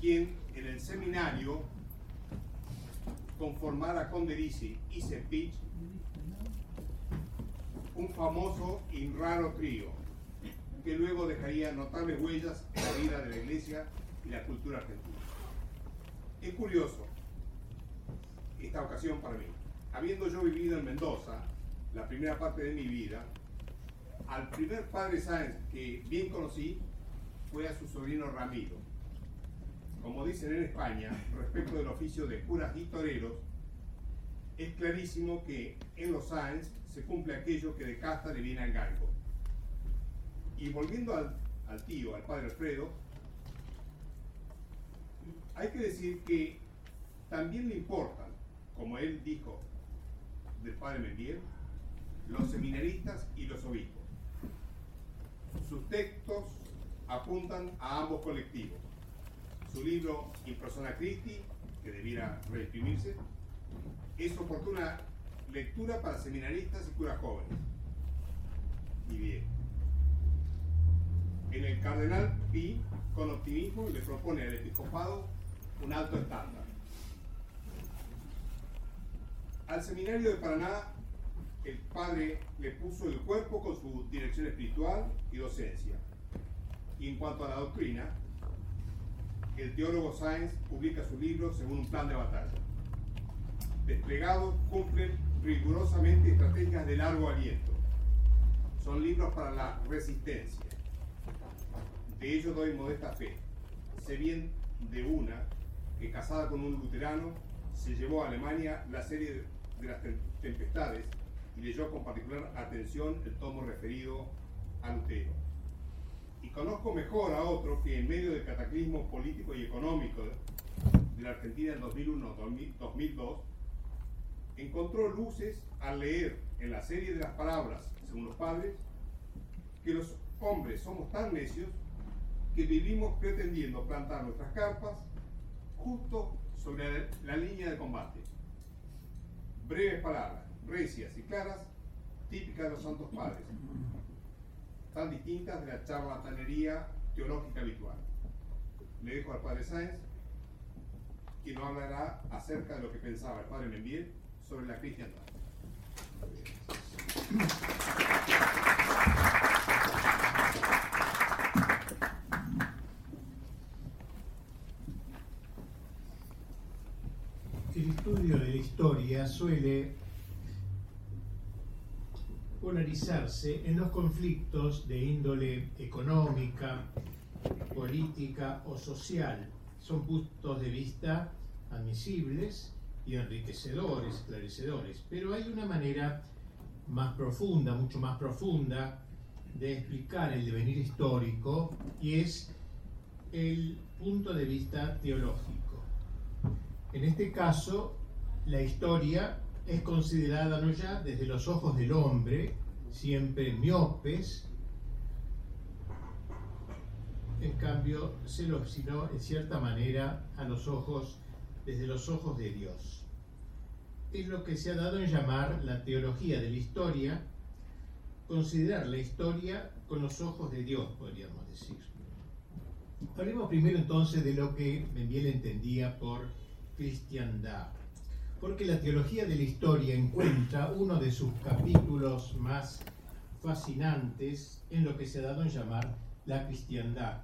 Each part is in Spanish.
Quien en el seminario conformara con Derisi y Sepich un famoso y raro trío que luego dejaría notables huellas en la vida de la iglesia y la cultura argentina. Es curioso esta ocasión para mí. Habiendo yo vivido en Mendoza la primera parte de mi vida, al primer padre Sáenz que bien conocí fue a su sobrino Ramiro. Como dicen en España, respecto del oficio de curas y toreros, es clarísimo que en los Sáenz se cumple aquello que de casta le viene al galgo. Y volviendo al, tío, al padre Alfredo, hay que decir que también le importan, como él dijo del padre Mendier, los seminaristas y los obispos. Sus textos apuntan a ambos colectivos. Su libro In Persona Christi, que debiera reimprimirse, es oportuna lectura para seminaristas y curas jóvenes. Y bien. En el Cardenal Pi, con optimismo, le propone al episcopado un alto estándar. Al seminario de Paraná, el padre le puso el cuerpo con su dirección espiritual y docencia. Y en cuanto a la doctrina, el teólogo Sáenz publica su libro según un plan de batalla. Desplegados cumplen rigurosamente estrategias de largo aliento. Son libros para la resistencia. De ello doy modesta fe. Sé bien de una que casada con un luterano se llevó a Alemania la serie de las tempestades y leyó con particular atención el tomo referido a Lutero. Y conozco mejor a otro que en medio del cataclismo político y económico de la Argentina en 2001-2002, encontró luces al leer en la serie de las palabras, según los padres, que los hombres somos tan necios que vivimos pretendiendo plantar nuestras carpas justo sobre la línea de combate. Breves palabras, recias y claras, típicas de los santos padres, tan distintas de la charlatanería teológica habitual. Le dejo al padre Sáenz, quien hablará acerca de lo que pensaba el padre Membiel sobre la cristiandad. El estudio de la historia suele polarizarse en los conflictos de índole económica, política o social. Son puntos de vista admisibles y enriquecedores, esclarecedores, pero hay una manera más profunda, mucho más profunda, de explicar el devenir histórico y es el punto de vista teológico. En este caso, la historia es considerada no ya desde los ojos del hombre, siempre miopes, en cambio, sino en cierta manera a los ojos, desde los ojos de Dios. Es lo que se ha dado en llamar la teología de la historia, considerar la historia con los ojos de Dios, podríamos decir. Hablemos primero entonces de lo que Membiel entendía por cristiandad, porque la teología de la historia encuentra uno de sus capítulos más fascinantes en lo que se ha dado en llamar la cristiandad,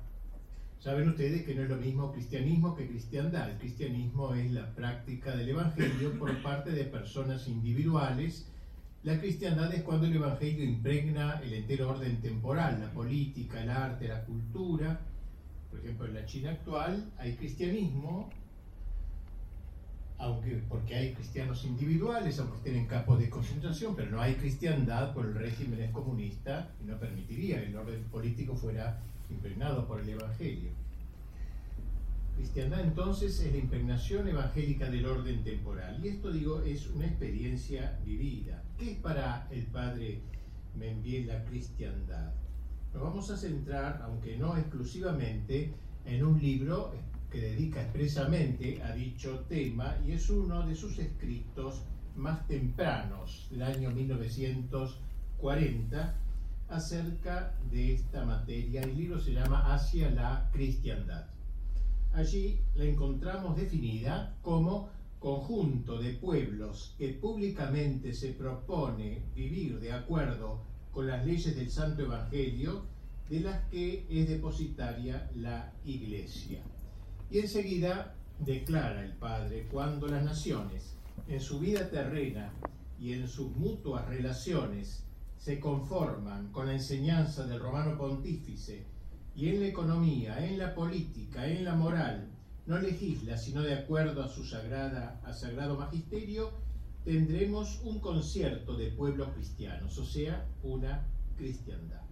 Saben ustedes que no es lo mismo cristianismo que cristiandad. El cristianismo es la práctica del Evangelio por parte de personas individuales. La cristiandad es cuando el Evangelio impregna el entero orden temporal, la política, el arte, la cultura. Por ejemplo, en la China actual hay cristianismo, aunque porque hay cristianos individuales, aunque estén en campos de concentración, pero no hay cristiandad por el régimen es comunista y no permitiría que el orden político fuera impregnado por el Evangelio. Cristiandad entonces es la impregnación evangélica del orden temporal. Y esto, digo, es una experiencia vivida. ¿Qué es para el padre Membiel la cristiandad? Nos vamos a centrar, aunque no exclusivamente, en un libro que dedica expresamente a dicho tema y es uno de sus escritos más tempranos, del año 1940, acerca de esta materia. El libro se llama Hacia la cristiandad. Allí la encontramos definida como conjunto de pueblos que públicamente se propone vivir de acuerdo con las leyes del Santo Evangelio de las que es depositaria la Iglesia. Y enseguida declara el Padre, cuando las naciones en su vida terrena y en sus mutuas relaciones se conforman con la enseñanza del romano pontífice y en la economía, en la política, en la moral, no legisla sino de acuerdo a su sagrada, a sagrado magisterio, tendremos un concierto de pueblos cristianos, o sea, una cristiandad.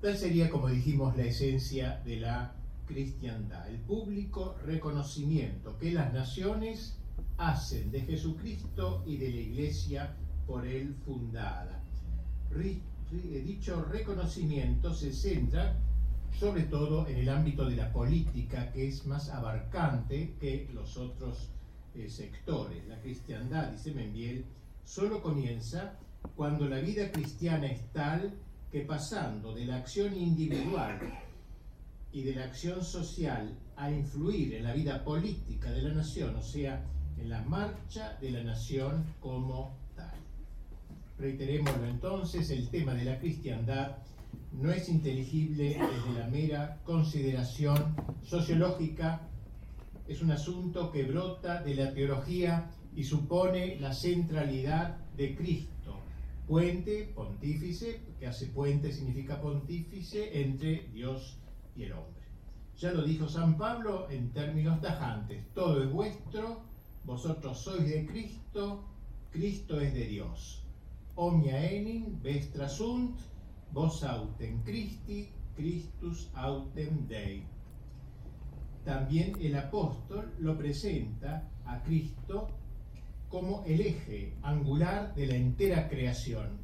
Tal sería, como dijimos, la esencia de la cristiandad, el público reconocimiento que las naciones hacen de Jesucristo y de la Iglesia por él fundada. Dicho reconocimiento se centra sobre todo en el ámbito de la política, que es más abarcante que los otros eh, sectores. La cristiandad, dice Membiel, solo comienza cuando la vida cristiana es tal que pasando de la acción individual y de la acción social a influir en la vida política de la nación, o sea, en la marcha de la nación como tal. Reiterémoslo entonces, el tema de la cristiandad no es inteligible desde la mera consideración sociológica, es un asunto que brota de la teología y supone la centralidad de Cristo, puente, pontífice, que hace puente significa pontífice entre Dios y el hombre. Ya lo dijo San Pablo en términos tajantes, todo es vuestro, vosotros sois de Cristo, Cristo es de Dios. Omnia enim vestra sunt, vos autem Christi, Christus autem Dei. También el apóstol lo presenta a Cristo como el eje angular de la entera creación.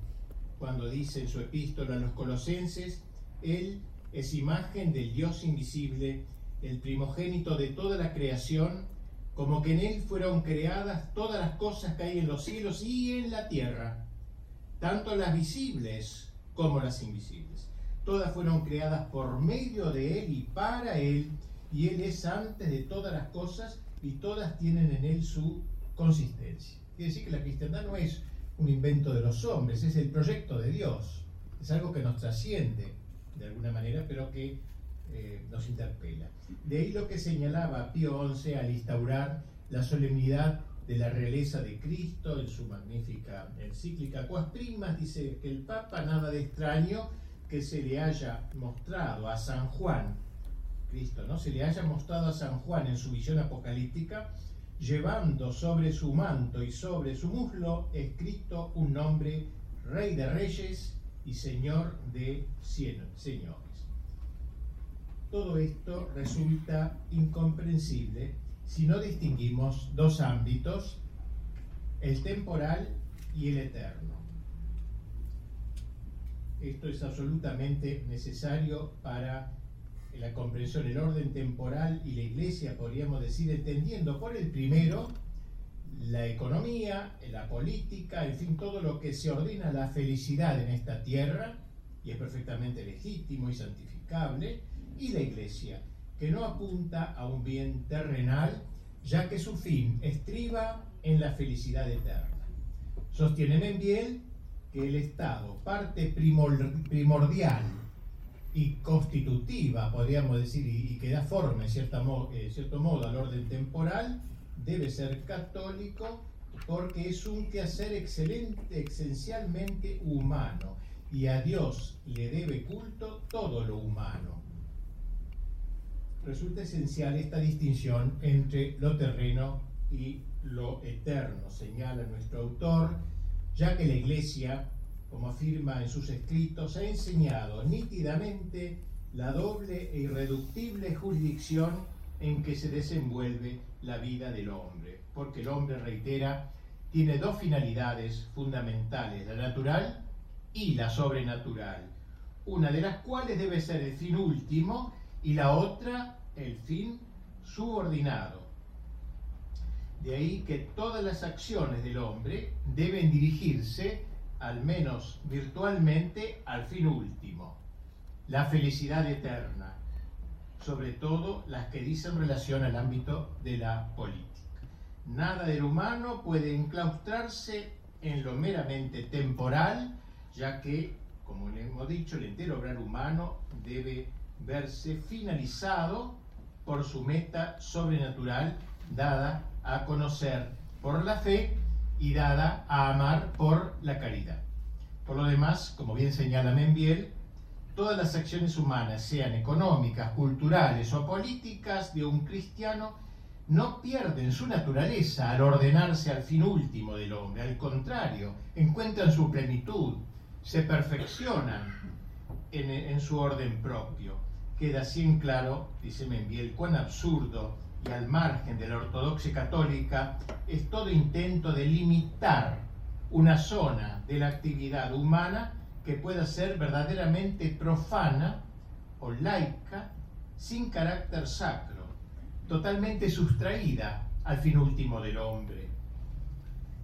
Cuando dice en su epístola a los colosenses, Él es imagen del Dios invisible, el primogénito de toda la creación, como que en Él fueron creadas todas las cosas que hay en los cielos y en la tierra, tanto las visibles como las invisibles. Todas fueron creadas por medio de Él y para Él, y Él es antes de todas las cosas y todas tienen en Él su consistencia. Quiere decir que la cristiandad no es un invento de los hombres, es el proyecto de Dios. Es algo que nos trasciende de alguna manera, pero que eh, nos interpela. De ahí lo que señalaba Pío XI al instaurar la solemnidad de la realeza de Cristo en su magnífica encíclica Quas Primas, dice que el Papa nada de extraño que se le haya mostrado a San Juan, Cristo, ¿no? Se le haya mostrado a San Juan en su visión apocalíptica, llevando sobre su manto y sobre su muslo escrito un nombre, Rey de Reyes y Señor de Señores. Todo esto resulta incomprensible si no distinguimos dos ámbitos, el temporal y el eterno. Esto es absolutamente necesario para la comprensión, el orden temporal y la iglesia, podríamos decir, entendiendo por el primero la economía, la política, en fin, todo lo que se ordena la felicidad en esta tierra, y es perfectamente legítimo y santificable, y la iglesia, que no apunta a un bien terrenal, ya que su fin estriba en la felicidad eterna. Sostiene Membiel que el Estado, parte primordial y constitutiva, podríamos decir, y, que da forma en eh, cierto modo al orden temporal, debe ser católico porque es un quehacer excelente, esencialmente humano, y a Dios le debe culto todo lo humano. Resulta esencial esta distinción entre lo terreno y lo eterno, señala nuestro autor, ya que la Iglesia, como afirma en sus escritos, ha enseñado nítidamente la doble e irreductible jurisdicción en que se desenvuelve la vida del hombre, porque el hombre, reitera, tiene dos finalidades fundamentales, la natural y la sobrenatural, una de las cuales debe ser el fin último y la otra el fin subordinado. De ahí que todas las acciones del hombre deben dirigirse al menos virtualmente, al fin último, la felicidad eterna, sobre todo las que dicen relación al ámbito de la política. Nada del humano puede enclaustrarse en lo meramente temporal, ya que, como le hemos dicho, el entero obrar humano debe verse finalizado por su meta sobrenatural dada a conocer por la fe y dada a amar por la caridad. Por lo demás, como bien señala Membiel, todas las acciones humanas, sean económicas, culturales o políticas de un cristiano, no pierden su naturaleza al ordenarse al fin último del hombre, al contrario, encuentran su plenitud, se perfeccionan en, su orden propio. Queda así en claro, dice Membiel, cuán absurdo y al margen de la ortodoxia católica es todo intento de limitar una zona de la actividad humana que pueda ser verdaderamente profana o laica sin carácter sacro, totalmente sustraída al fin último del hombre.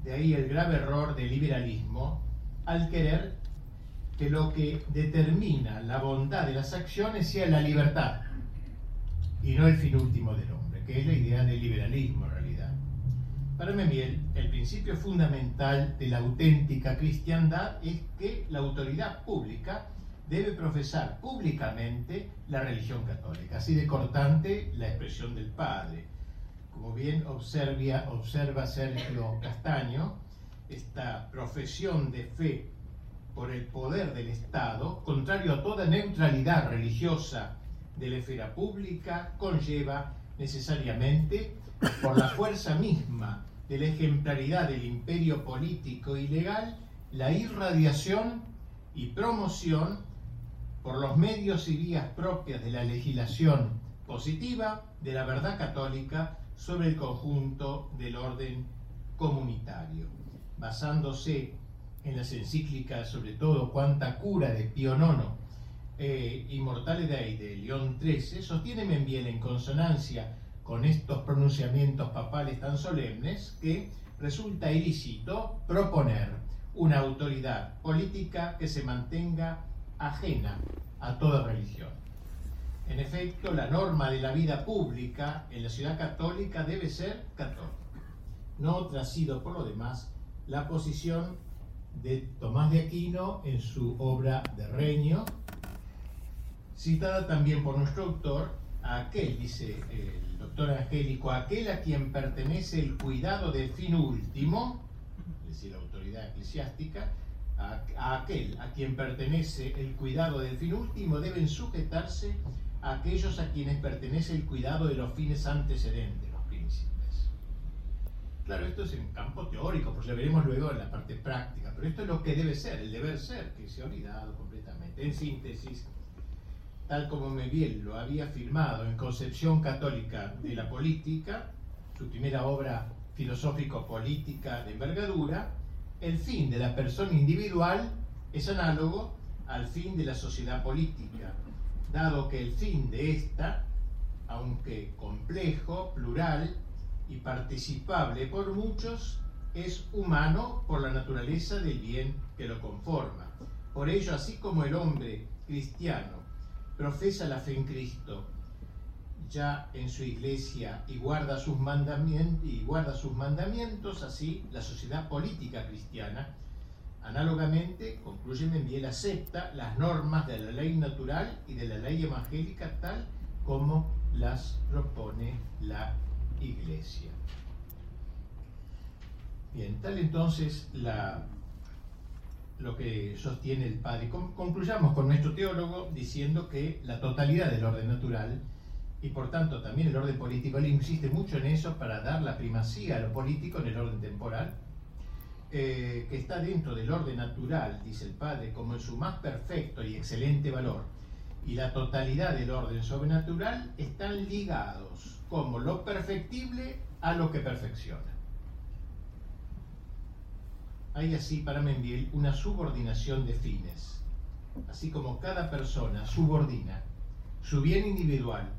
De ahí el grave error del liberalismo al querer que lo que determina la bondad de las acciones sea la libertad y no el fin último del hombre que es la idea del liberalismo. Para Memiel, el principio fundamental de la auténtica cristiandad es que la autoridad pública debe profesar públicamente la religión católica, así de cortante la expresión del padre. Como bien observa, observa Sergio Castaño, esta profesión de fe por el poder del Estado, contrario a toda neutralidad religiosa de la esfera pública, conlleva necesariamente por la fuerza misma de la ejemplaridad del imperio político y legal, la irradiación y promoción por los medios y vías propias de la legislación positiva de la verdad católica sobre el conjunto del orden comunitario, basándose en las encíclicas, sobre todo Cuanta Cura de Pío IX eh, Immortale Dei de León XIII sostiene Membiel en consonancia con estos pronunciamientos papales tan solemnes que resulta ilícito proponer una autoridad política que se mantenga ajena a toda religión. En efecto, la norma de la vida pública en la ciudad católica debe ser católica. No sido, por lo demás, la posición de Tomás de Aquino en su obra de Reño, citada también por nuestro autor, a aquel, dice el Angélico, aquel a quien pertenece el cuidado del fin último, es decir, la autoridad eclesiástica, a, aquel a quien pertenece el cuidado del fin último deben sujetarse a aquellos a quienes pertenece el cuidado de los fines antecedentes, los príncipes. Claro, esto es en campo teórico, pues lo veremos luego en la parte práctica, pero esto es lo que debe ser, el deber ser, que se ha olvidado completamente. En síntesis, tal como Meviel lo había firmado en Concepción Católica de la Política, su primera obra filosófico-política de envergadura, el fin de la persona individual es análogo al fin de la sociedad política, dado que el fin de esta, aunque complejo, plural y participable por muchos, es humano por la naturaleza del bien que lo conforma. Por ello, así como el hombre cristiano profesa la fe en Cristo ya en su iglesia y guarda sus mandamientos, y guarda sus mandamientos así la sociedad política cristiana, análogamente, concluye Membiel, acepta las normas de la ley natural y de la ley evangélica tal como las propone la iglesia. Bien, tal entonces la lo que sostiene el padre. Concluyamos con nuestro teólogo diciendo que la totalidad del orden natural y por tanto también el orden político, él insiste mucho en eso para dar la primacía a lo político en el orden temporal, eh, que está dentro del orden natural, dice el padre, como en su más perfecto y excelente valor, y la totalidad del orden sobrenatural están ligados como lo perfectible a lo que perfecciona. Hay así para Mendiel una subordinación de fines, así como cada persona subordina su bien individual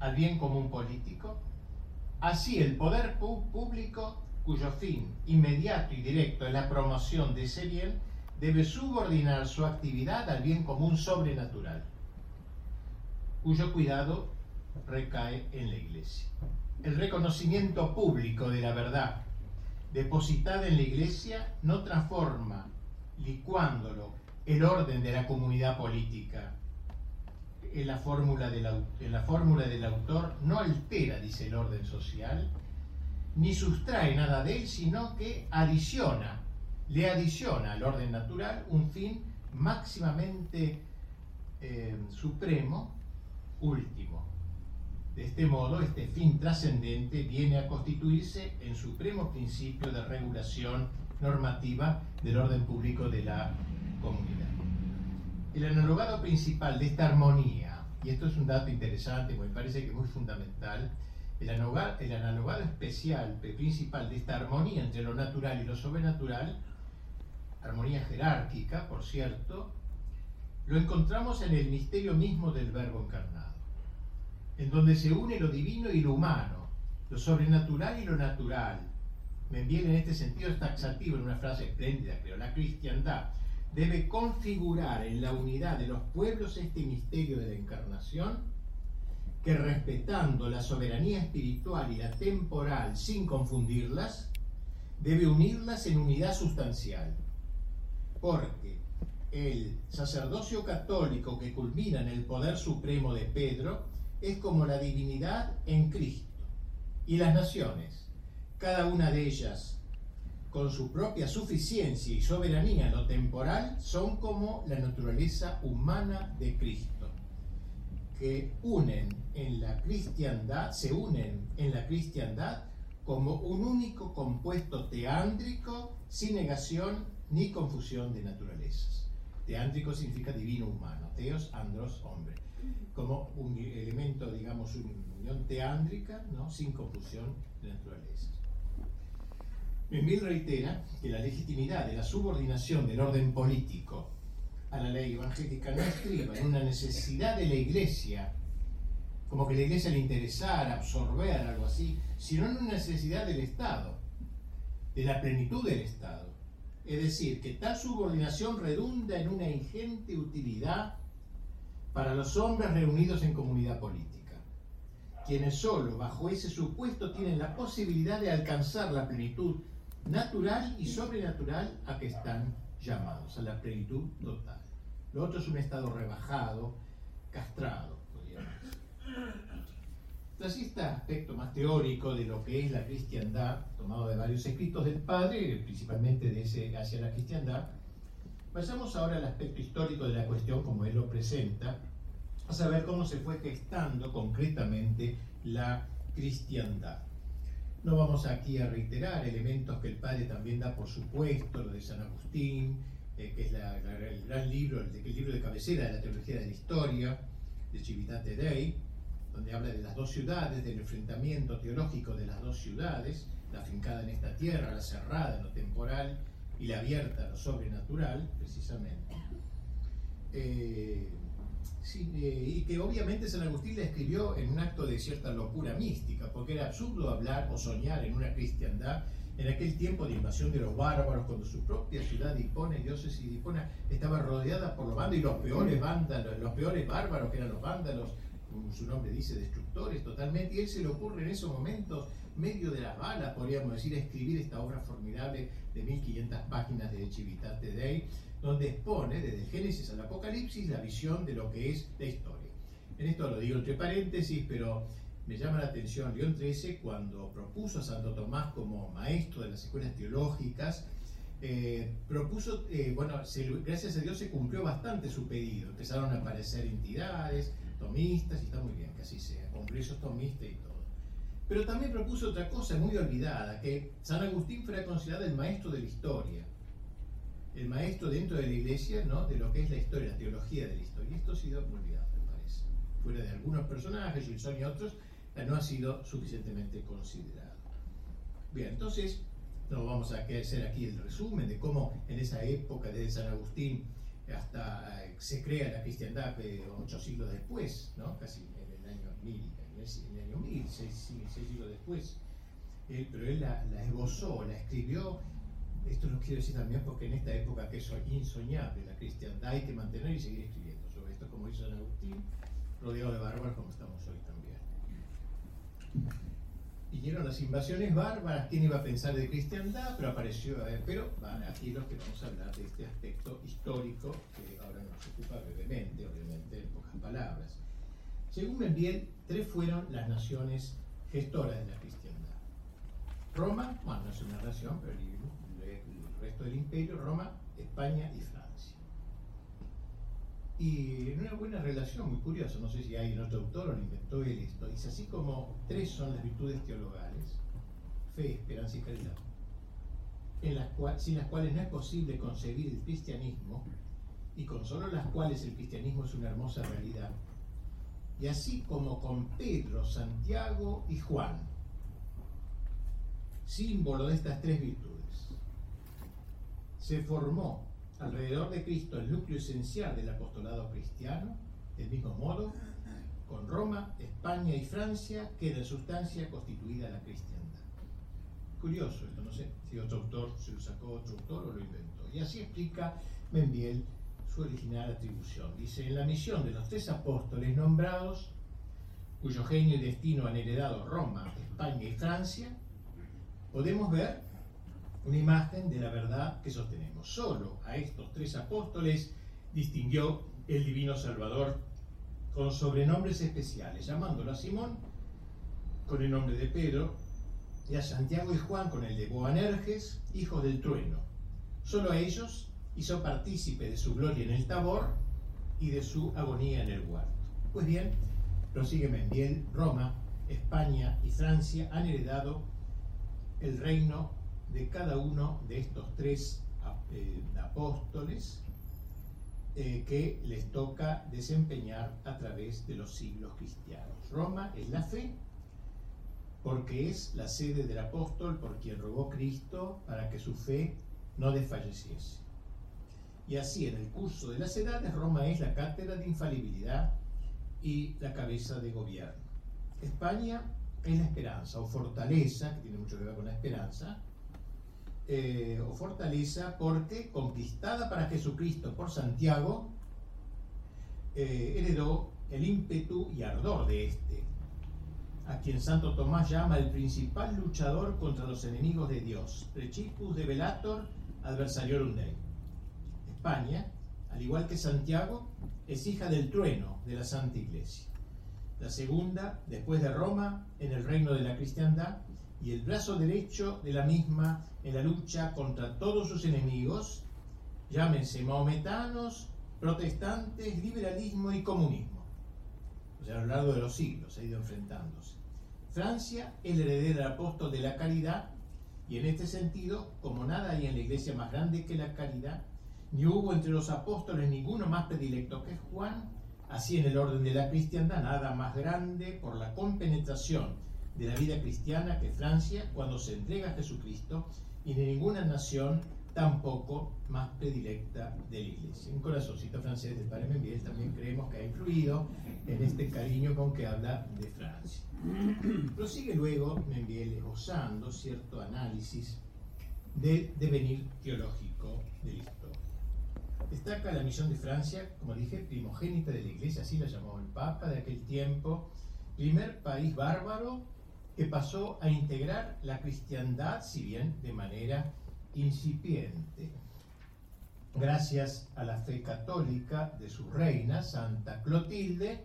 al bien común político, así el poder público, cuyo fin inmediato y directo es la promoción de ese bien, debe subordinar su actividad al bien común sobrenatural, cuyo cuidado recae en la Iglesia. El reconocimiento público de la verdad depositada en la Iglesia no transforma, licuándolo, el orden de la comunidad política. En la fórmula del, en la fórmula del autor no altera, dice el orden social, ni sustrae nada de él, sino que adiciona, le adiciona al orden natural un fin máximamente eh, supremo, último. De este modo, este fin trascendente viene a constituirse en supremo principio de regulación normativa del orden público de la comunidad. El analogado principal de esta armonía, y esto es un dato interesante, me parece que es muy fundamental, el analogado, el analogado especial, principal de esta armonía entre lo natural y lo sobrenatural, armonía jerárquica, por cierto, lo encontramos en el misterio mismo del Verbo encarnado, en donde se une lo divino y lo humano, lo sobrenatural y lo natural. Me envíen en este sentido es taxativo en una frase espléndida, creo, la cristiandad debe configurar en la unidad de los pueblos este misterio de la encarnación, que respetando la soberanía espiritual y la temporal sin confundirlas, debe unirlas en unidad sustancial. Porque el sacerdocio católico que culmina en el poder supremo de Pedro es como la divinidad en Cristo. Y las naciones, cada una de ellas con su propia suficiencia y soberanía lo temporal, son como la naturaleza humana de Cristo, que unen en la cristiandad, se unen en la cristiandad como un único compuesto teándrico sin negación ni confusión de naturalezas. Teándrico significa divino humano, teos, andros, hombre, como un elemento, digamos, una unión teándrica, ¿no? sin confusión de naturalezas. Memil reitera que la legitimidad de la subordinación del orden político a la ley evangélica no estriba en una necesidad de la Iglesia, como que la Iglesia le interesara absorber algo así, sino en una necesidad del Estado, de la plenitud del Estado. Es decir, que tal subordinación redunda en una ingente utilidad para los hombres reunidos en comunidad política, quienes solo bajo ese supuesto tienen la posibilidad de alcanzar la plenitud natural y sobrenatural a que están llamados, a la plenitud total. Lo otro es un estado rebajado, castrado, podríamos decir. Este aspecto más teórico de lo que es la cristiandad, tomado de varios escritos del padre, principalmente de ese hacia la cristiandad, pasamos ahora al aspecto histórico de la cuestión como él lo presenta, a saber cómo se fue gestando concretamente la cristiandad. No vamos aquí a reiterar elementos que el padre también da por supuesto, lo de San Agustín, eh, que es el gran libro, el, libro de cabecera de la teología de la historia, de Civitate Dei, donde habla de las dos ciudades, del enfrentamiento teológico de las dos ciudades, la fincada en esta tierra, la cerrada en lo temporal y la abierta lo sobrenatural, precisamente. Eh, eh, y que obviamente San Agustín la escribió en un acto de cierta locura mística, porque era absurdo hablar o soñar en una cristiandad en aquel tiempo de invasión de los bárbaros, cuando su propia ciudad dispone, diócesis dispone, estaba rodeada por los vándalos y los peores vándalos, los peores bárbaros que eran los vándalos, como su nombre dice, destructores totalmente, y él se le ocurre en esos momentos, medio de las balas, podríamos decir, escribir esta obra formidable de 1500 páginas de Civitate Dei, donde expone desde Génesis al Apocalipsis la visión de lo que es la historia. En esto lo digo entre paréntesis, pero me llama la atención León XIII cuando propuso a Santo Tomás como maestro de las escuelas teológicas, eh, propuso, eh, bueno, gracias a Dios se cumplió bastante su pedido, empezaron a aparecer entidades, tomistas, y está muy bien que así sea, congresos tomistas y todo. Pero también propuso otra cosa muy olvidada, que San Agustín fuera considerado el maestro de la historia el maestro dentro de la iglesia ¿no? de lo que es la historia, la teología de la historia. Esto ha sido olvidado, me parece. Fuera de algunos personajes, Gilson y otros, no ha sido suficientemente considerado. Bien, entonces, no vamos a hacer aquí el resumen de cómo en esa época, desde San Agustín hasta eh, se crea la cristiandad eh, ocho siglos después, ¿no? casi en el año mil, en el, año mil, seis, siglos después. pero él la, la esbozó, la escribió esto lo quiero decir también porque en esta época que es insoñable la cristiandad hay que mantener y seguir escribiendo sobre esto, como dice San Agustín, rodeado de bárbaros como estamos hoy también. Vinieron las invasiones bárbaras, ¿quién iba a pensar de cristiandad? Pero apareció, ver, pero van aquí los que vamos a hablar de este aspecto histórico que ahora nos ocupa brevemente, obviamente en pocas palabras. Según Membiel, tres fueron las naciones gestoras de la cristiandad. Roma, bueno, no es una nación, pero el, resto del imperio, Roma, España y Francia. Y en una buena relación, muy curiosa, no sé si hay otro autor o lo inventó él esto, dice así como tres son las virtudes teologales, fe, esperanza y caridad, en sin las cuales no es posible concebir el cristianismo, y con solo las cuales el cristianismo es una hermosa realidad, y así como con Pedro, Santiago y Juan, símbolo de estas tres virtudes, se formó alrededor de Cristo el núcleo esencial del apostolado cristiano, del mismo modo, con Roma, España y Francia queda en sustancia constituida la cristiandad. Curioso esto, no sé si otro autor se lo sacó otro autor o lo inventó. Y así explica Membiel su original atribución. Dice, en la misión de los tres apóstoles nombrados, cuyo genio y destino han heredado Roma, España y Francia, podemos ver una imagen de la verdad que sostenemos. Solo a estos tres apóstoles distinguió el divino Salvador con sobrenombres especiales, llamándolo a Simón con el nombre de Pedro y a Santiago y Juan con el de Boanerges, hijos del trueno. Solo a ellos hizo partícipe de su gloria en el Tabor y de su agonía en el huerto. Pues bien, prosigue Mendiel, Roma, España y Francia han heredado el reino de cada uno de estos tres eh, apóstoles eh, que les toca desempeñar a través de los siglos cristianos. Roma es la fe, porque es la sede del apóstol por quien rogó Cristo para que su fe no desfalleciese. Y así, en el curso de las edades, Roma es la cátedra de infalibilidad y la cabeza de gobierno. España es la esperanza o fortaleza, que tiene mucho que ver con la esperanza, eh, o fortaleza porque, conquistada para Jesucristo por Santiago, eh, heredó el ímpetu y ardor de este, a quien Santo Tomás llama el principal luchador contra los enemigos de Dios, Prechipus de Velator adversariorum Dei. España, al igual que Santiago, es hija del trueno de la Santa Iglesia. La segunda, después de Roma, en el reino de la cristiandad, y el brazo derecho de la misma en la lucha contra todos sus enemigos, llámense maometanos, protestantes, liberalismo y comunismo. O sea, a lo largo de los siglos ha ido enfrentándose. Francia, el heredero apóstol de la caridad, y en este sentido, como nada hay en la iglesia más grande que la caridad, ni hubo entre los apóstoles ninguno más predilecto que Juan, así en el orden de la cristiandad, nada más grande por la compenetración de la vida cristiana que Francia cuando se entrega a Jesucristo y de ninguna nación tampoco más predilecta de la Iglesia. Un corazoncito francés del Padre Membiel también creemos que ha influido en este cariño con que habla de Francia. Prosigue luego Membiel esbozando cierto análisis del devenir teológico de la. Destaca la misión de Francia, como dije, primogénita de la Iglesia, así la llamó el Papa de aquel tiempo, primer país bárbaro que pasó a integrar la cristiandad, si bien de manera incipiente. Gracias a la fe católica de su reina, Santa Clotilde,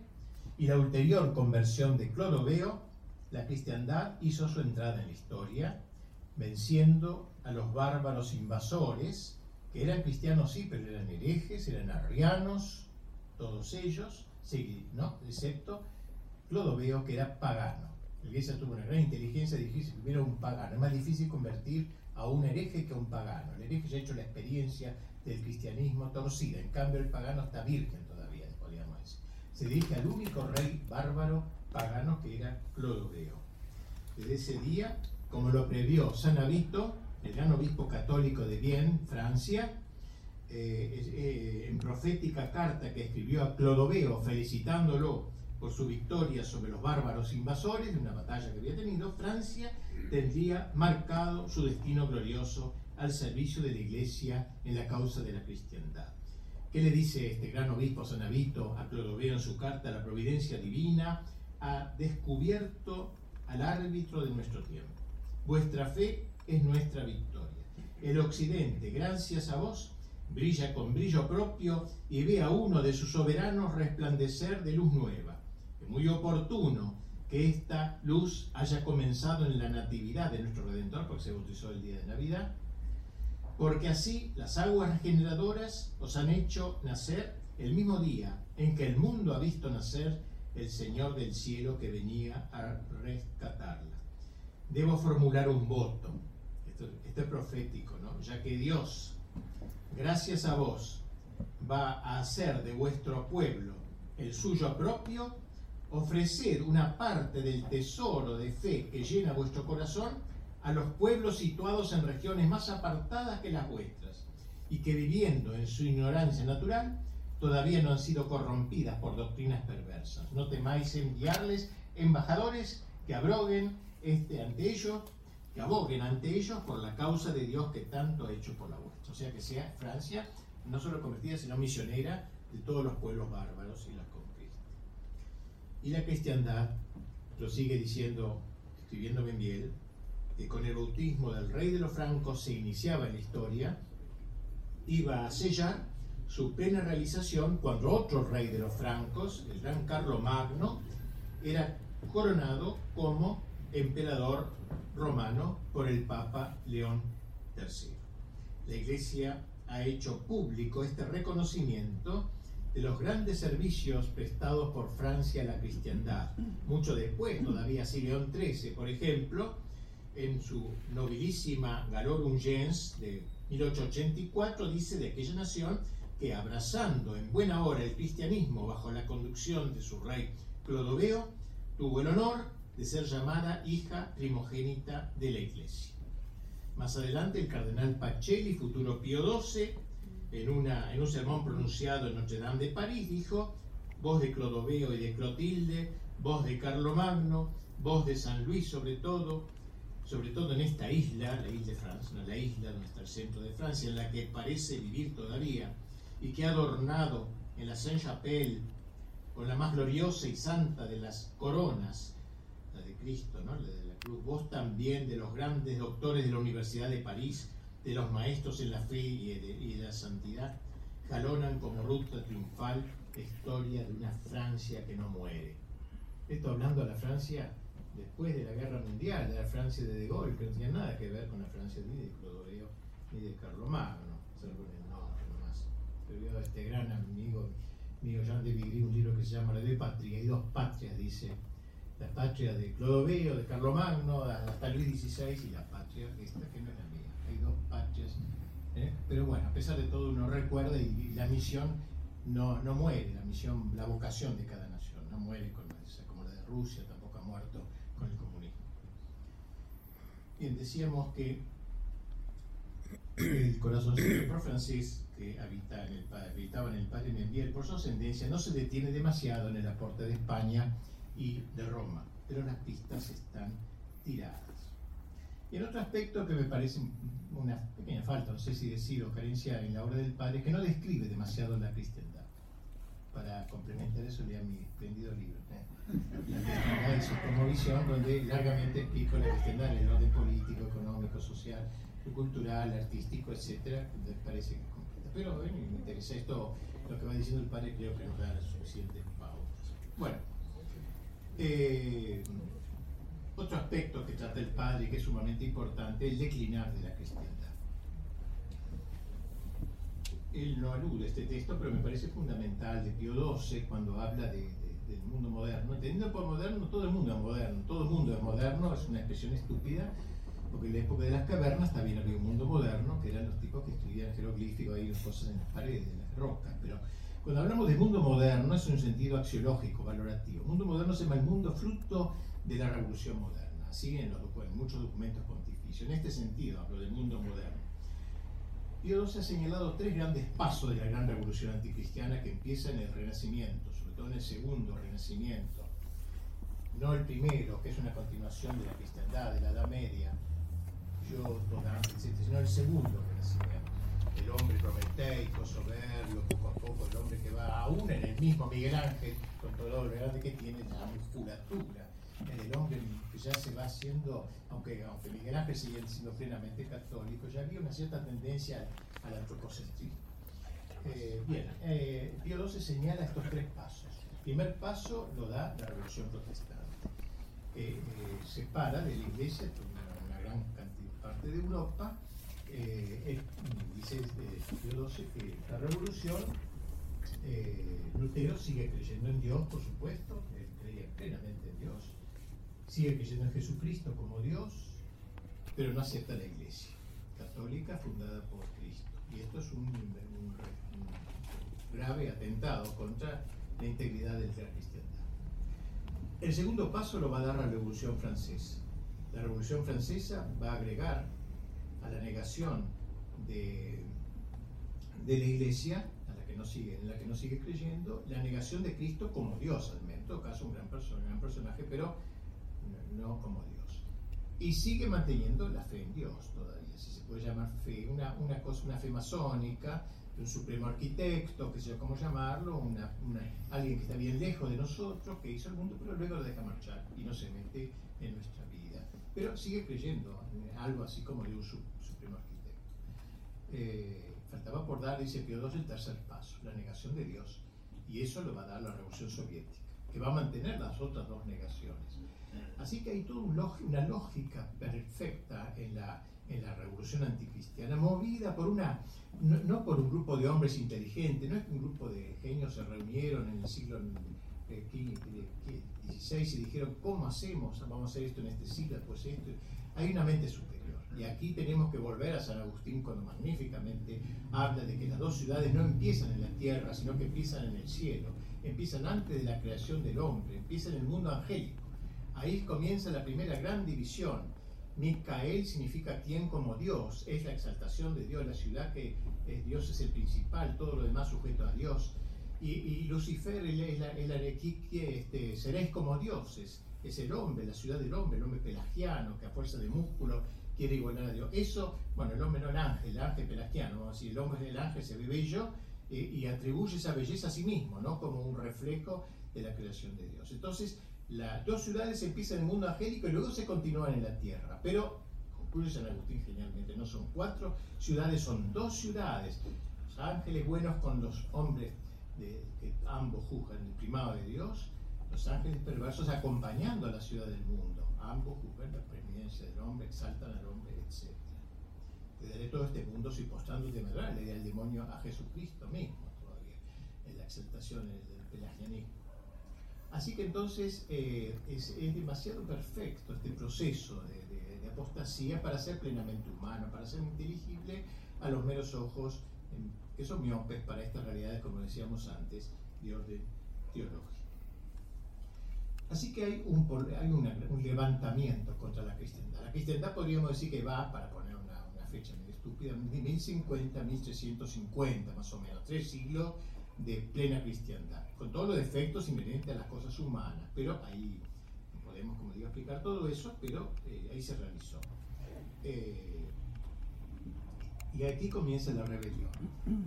y la ulterior conversión de Clodoveo, la cristiandad hizo su entrada en la historia, venciendo a los bárbaros invasores, que eran cristianos sí, pero eran herejes, eran arrianos, todos ellos, ¿no? excepto Clodoveo, que era pagano. La iglesia tuvo una gran inteligencia de dirigirse primero a un pagano. Es más difícil convertir a un hereje que a un pagano. El hereje ya ha hecho la experiencia del cristianismo torcida. En cambio, el pagano está virgen todavía, podríamos decir. Se dirige al único rey bárbaro pagano que era Clodoveo. Desde ese día, como lo previó San Avito, el gran obispo católico de Vienne, Francia, eh, eh, en profética carta que escribió a Clodoveo felicitándolo por su victoria sobre los bárbaros invasores de una batalla que había tenido, Francia tendría marcado su destino glorioso al servicio de la Iglesia en la causa de la cristiandad. ¿Qué le dice este gran obispo Sanavito a Clodoveo en su carta? La providencia divina ha descubierto al árbitro de nuestro tiempo. Vuestra fe es nuestra victoria. El occidente, gracias a vos, brilla con brillo propio y ve a uno de sus soberanos resplandecer de luz nueva. Es muy oportuno que esta luz haya comenzado en la natividad de nuestro Redentor, porque se bautizó el día de Navidad, porque así las aguas regeneradoras os han hecho nacer el mismo día en que el mundo ha visto nacer el Señor del cielo que venía a rescatarla. Debo formular un voto, esto, es profético, ¿no? ya que Dios, gracias a vos, va a hacer de vuestro pueblo el suyo propio, ofrecer una parte del tesoro de fe que llena vuestro corazón a los pueblos situados en regiones más apartadas que las vuestras y que viviendo en su ignorancia natural todavía no han sido corrompidas por doctrinas perversas. No temáis enviarles embajadores que abroguen este, ante ellos, que aboguen ante ellos por la causa de Dios que tanto ha hecho por la vuestra. O sea que sea Francia no solo convertida, sino misionera de todos los pueblos bárbaros y las conquista. Y la cristiandad, lo sigue diciendo, escribiendo Benviel, que con el bautismo del rey de los francos se iniciaba en la historia, iba a sellar su plena realización cuando otro rey de los francos, el gran Carlo Magno, era coronado como emperador romano por el Papa León III. La Iglesia ha hecho público este reconocimiento de los grandes servicios prestados por Francia a la cristiandad. Mucho después, todavía así León XIII, por ejemplo, en su nobilísima Galorum Gens de 1884, dice de aquella nación que abrazando en buena hora el cristianismo bajo la conducción de su rey Clodoveo, tuvo el honor de ser llamada hija primogénita de la Iglesia. Más adelante, el cardenal Pacelli, futuro Pío XII, en, una, en un sermón pronunciado en Notre Dame de París, dijo, voz de Clodoveo y de Clotilde, voz de Carlomagno, voz de San Luis sobre todo, sobre todo en esta isla, la isla de Francia, la isla donde está el centro de Francia, en la que parece vivir todavía, y que ha adornado en la Saint-Chapelle con la más gloriosa y santa de las coronas, Cristo, ¿no? de la cruz, vos también de los grandes doctores de la Universidad de París, de los maestros en la fe y de, y de la santidad, jalonan como ruta triunfal la historia de una Francia que no muere. Esto hablando de la Francia después de la Guerra Mundial, de la Francia de De Gaulle, que no tenía nada que ver con la Francia ni de Clodoveo ni de Carlomagno, solo con el nombre nomás. Escribió este gran amigo mío Jean de Vigry un libro que se llama La de Patria, hay dos patrias, dice, la patria de Clodoveo, de Carlomagno, hasta Luis XVI y la patria esta que no es la mía, hay dos patrias. ¿eh? Pero bueno, a pesar de todo uno recuerda y, la misión no, no muere, la misión, la vocación de cada nación, no muere como la de Rusia, tampoco ha muerto con el comunismo. Bien, decíamos que el corazón pro francés que habita en el, habitaba en el Padre Membiel por su ascendencia no se detiene demasiado en el aporte de España y de Roma, pero las pistas están tiradas. Y el otro aspecto que me parece una pequeña falta, no sé si decir o carencia en la obra del Padre, es que no describe demasiado la cristiandad. Para complementar eso, lea mi espléndido libro, ¿eh? Su promovisión, donde largamente explico la cristiandad, el orden político, económico, social, cultural, artístico, etcétera, me parece que completa. Pero bueno, me interesa esto, lo que va diciendo el padre, creo que nos da suficientes pautas. Bueno, eh, otro aspecto que trata el padre que es sumamente importante, el declinar de la cristiandad. Él no alude a este texto, pero me parece fundamental de Pío XII cuando habla de, de, del mundo moderno. Entendiendo por moderno, todo el mundo es moderno, todo el mundo es moderno, es una expresión estúpida, porque en la época de las cavernas también había un mundo moderno, que eran los tipos que escribían jeroglíficos, ahí cosas en las paredes, en las rocas, pero cuando hablamos de mundo moderno es un sentido axiológico, valorativo. El mundo moderno se llama el mundo fruto de la revolución moderna, así en, muchos documentos pontificios. En este sentido hablo del mundo moderno. XII ha señalado tres grandes pasos de la gran revolución anticristiana que empieza en el Renacimiento, sobre todo en el segundo Renacimiento, no el primero, que es una continuación de la cristiandad, de la Edad Media, sino el segundo renacimiento. Prometeico, soberbio, poco a poco, el hombre que va aún en el mismo Miguel Ángel, con todo lo grande que tiene, la musculatura. En el hombre que ya se va haciendo, aunque, aunque Miguel Ángel sigue siendo plenamente católico, ya había una cierta tendencia al antropocentrismo. Eh, bien, eh, Pío XII señala estos tres pasos. El primer paso lo da la Revolución Protestante. Eh, separa de la Iglesia una, gran parte de Europa. Dice Pío XII que la Revolución, Lutero sigue creyendo en Dios, por supuesto, él creía plenamente en Dios, sigue creyendo en Jesucristo como Dios, pero no acepta la Iglesia católica fundada por Cristo. Y esto es un grave atentado contra la integridad de la cristiandad. El segundo paso lo va a dar la Revolución Francesa. La Revolución Francesa va a agregar a la negación de, de la Iglesia, a la que no sigue, en la que no sigue creyendo, la negación de Cristo como Dios, al menos, en todo caso un gran, un gran personaje, pero no como Dios. Y sigue manteniendo la fe en Dios todavía, si se puede llamar fe, una, una cosa, una fe masónica, un supremo arquitecto, que sé yo cómo llamarlo, una, alguien que está bien lejos de nosotros, que hizo el mundo, pero luego lo deja marchar y no se mete en nuestra vida. Pero sigue creyendo en algo así como de un supremo. Eh, faltaba por dar, dice Pío II, el tercer paso, la negación de Dios. Y eso lo va a dar la Revolución Soviética, que va a mantener las otras dos negaciones. Así que hay toda una lógica perfecta en la, en la revolución anticristiana, movida por una no, por un grupo de hombres inteligentes, no es que un grupo de genios se reunieron en el siglo XVI y dijeron, ¿cómo hacemos? Vamos a hacer esto en este siglo, pues esto. Hay una mente superior. Y aquí tenemos que volver a San Agustín cuando magníficamente habla de que las dos ciudades no empiezan en la tierra, sino que empiezan en el cielo. Empiezan antes de la creación del hombre, empiezan en el mundo angélico. Ahí comienza la primera gran división Micael significa quien como Dios, es la exaltación de Dios, la ciudad que es, Dios es el principal, todo lo demás sujeto a Dios. Y, Lucifer es la, este, seréis como dioses, es el hombre, la ciudad del hombre, el hombre pelagiano que a fuerza de músculo quiere igualar a Dios. Eso, bueno, el hombre no el ángel, el ángel pelagiano, si el hombre es el ángel, se ve bello eh, y atribuye esa belleza a sí mismo, ¿no? Como un reflejo de la creación de Dios. Entonces, las dos ciudades empiezan en el mundo angélico y luego se continúan en la tierra. Pero, concluye San Agustín genialmente, no son cuatro ciudades, son dos ciudades. Los ángeles buenos con los hombres que ambos juzgan el primado de Dios, los ángeles perversos acompañando a la ciudad del mundo. Ambos juzgan la del hombre, exaltan al hombre, etc. Te daré todo este mundo si postrando de verdad, le da el demonio a Jesucristo mismo todavía, en la exaltación del pelagianismo. Así que entonces eh, es, demasiado perfecto este proceso de, apostasía para ser plenamente humano, para ser inteligible a los meros ojos que son miopes para estas realidades, como decíamos antes, de orden teológico. Así que hay, un, levantamiento contra la cristiandad. La cristiandad podríamos decir que va, para poner una, fecha medio estúpida, de 1050 1350 más o menos, tres siglos de plena cristiandad, con todos los defectos inherentes a las cosas humanas, pero ahí podemos, como digo, explicar todo eso, pero eh, ahí se realizó. Eh, y aquí comienza la rebelión.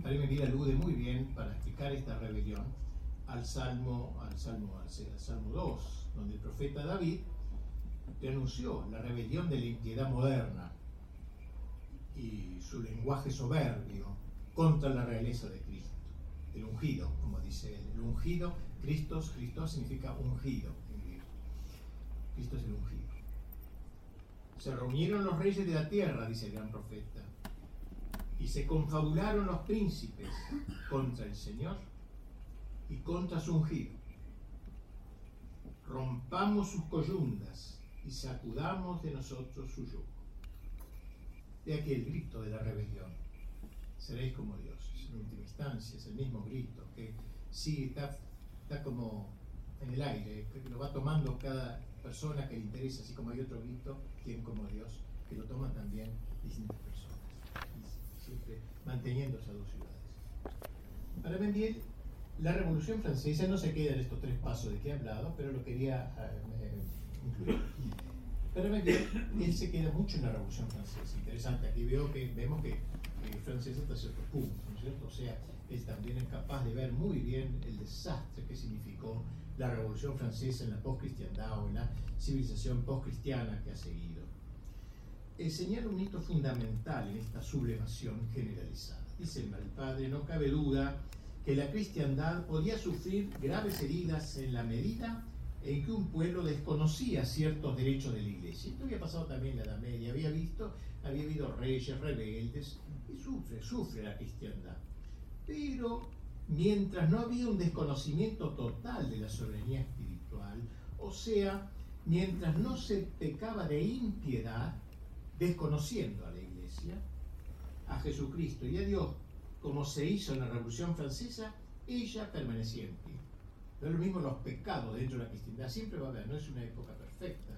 Padre Medina alude muy bien para explicar esta rebelión al Salmo, al Salmo, al Salmo 2, donde el profeta David denunció la rebelión de la impiedad moderna y su lenguaje soberbio contra la realeza de Cristo el ungido, como dice él. El ungido, Cristo, Cristo significa ungido Cristo es el ungido. Se reunieron los reyes de la tierra, dice el gran profeta, y se confabularon los príncipes contra el Señor y contra su ungido. Rompamos sus coyundas y sacudamos de nosotros su yugo. De aquí el grito de la rebelión. Seréis como Dios en última instancia, es el mismo grito, que sí está, está como en el aire, lo va tomando cada persona que le interesa, así como hay otro grito, quien como Dios, que lo toman también distintas personas, siempre manteniendo esas dos ciudades. Ahora bien, la Revolución Francesa no se queda en estos tres pasos de que he hablado, pero lo quería eh, incluir. Pero él se queda mucho en la Revolución Francesa. Interesante, aquí veo que vemos que eh, francesa hasta cierto punto, ¿no es cierto? O sea, él también es capaz de ver muy bien el desastre que significó la Revolución Francesa en la postcristiandad o en la civilización postcristiana que ha seguido. Eh, señala un hito fundamental en esta sublevación generalizada. Dice el padre, no cabe duda que la cristiandad podía sufrir graves heridas en la medida en que un pueblo desconocía ciertos derechos de la iglesia. Esto había pasado también en la Edad Media, había visto, había habido reyes rebeldes, y sufre, sufre la cristiandad. Pero mientras no había un desconocimiento total de la soberanía espiritual, o sea, mientras no se pecaba de impiedad, desconociendo a la iglesia, a Jesucristo y a Dios, como se hizo en la Revolución Francesa, ella permanecía en pie. No es lo mismo los pecados dentro de la cristiandad, siempre va a haber, no es una época perfecta.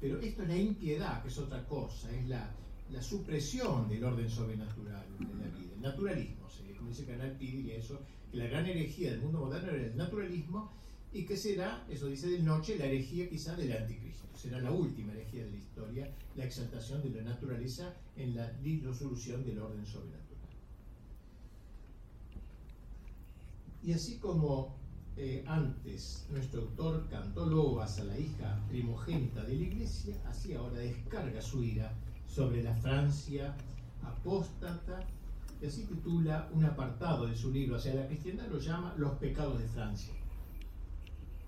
Pero esto es la impiedad, que es otra cosa, es la, la supresión del orden sobrenatural de la vida, el naturalismo, como dice Canal Pidi, eso, que la gran herejía del mundo moderno era el naturalismo y que será, eso dice del noche, la herejía quizá del anticristo. Será la última herejía de la historia, la exaltación de la naturaleza en la disolución del orden sobrenatural. Y así como eh, antes nuestro autor cantó loas a la hija primogénita de la iglesia, así ahora descarga su ira sobre la Francia apóstata, y así titula un apartado de su libro, o sea, la cristiandad lo llama Los pecados de Francia.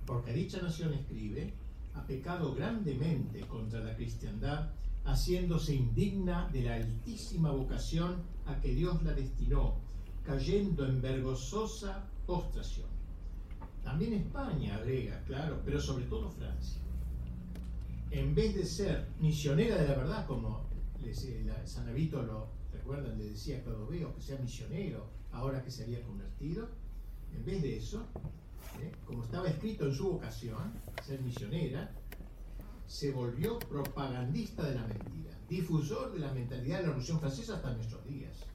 Porque dicha nación escribe, ha pecado grandemente contra la cristiandad, haciéndose indigna de la altísima vocación a que Dios la destinó, cayendo en vergonzosa postración. También España agrega, claro, pero sobre todo Francia. En vez de ser misionera de la verdad, como San Avito lo recuerdan, le decía a que sea misionero ahora que se había convertido, en vez de eso, ¿eh? como estaba escrito en su vocación, ser misionera, se volvió propagandista de la mentira, difusor de la mentalidad de la Revolución Francesa hasta nuestros días.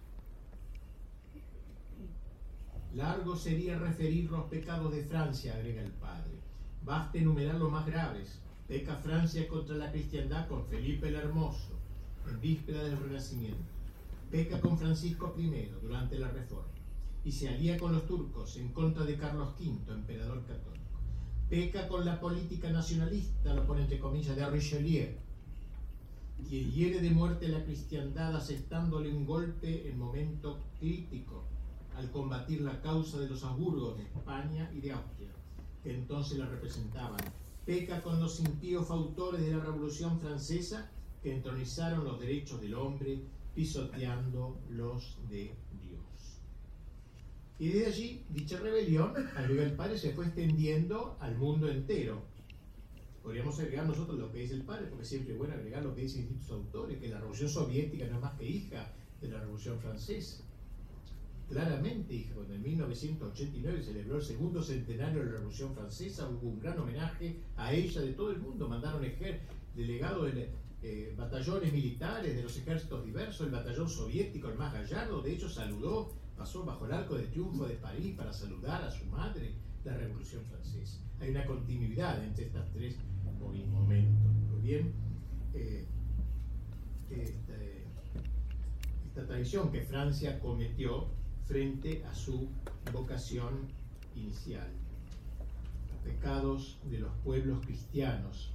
Largo sería referir los pecados de Francia, agrega el padre. Basta enumerar los más graves. Peca Francia contra la cristiandad con Felipe el Hermoso, en víspera del Renacimiento. Peca con Francisco I durante la Reforma y se alía con los turcos en contra de Carlos V, emperador católico. Peca con la política nacionalista, lo pone entre comillas, de Richelieu, quien hiere de muerte la cristiandad aceptándole un golpe en momento crítico al combatir la causa de los Habsburgos de España y de Austria, que entonces la representaban. Peca con los impíos autores de la Revolución Francesa que entronizaron los derechos del hombre pisoteando los de Dios. Y de allí, dicha rebelión, al nivel padre, se fue extendiendo al mundo entero. Podríamos agregar nosotros lo que dice el padre, porque siempre es bueno agregar lo que dicen distintos autores, que la revolución soviética no es más que hija de la revolución francesa. Claramente, hija, cuando en 1989 celebró el segundo centenario de la Revolución Francesa, hubo un gran homenaje a ella de todo el mundo. Mandaron delegados de eh, batallones militares de los ejércitos diversos, el batallón soviético, el más gallardo, de hecho saludó, pasó bajo el arco de triunfo de París para saludar a su madre la Revolución Francesa. Hay una continuidad entre estas tres momentos. Muy bien, eh, esta traición que Francia cometió frente a su vocación inicial. Los pecados de los pueblos cristianos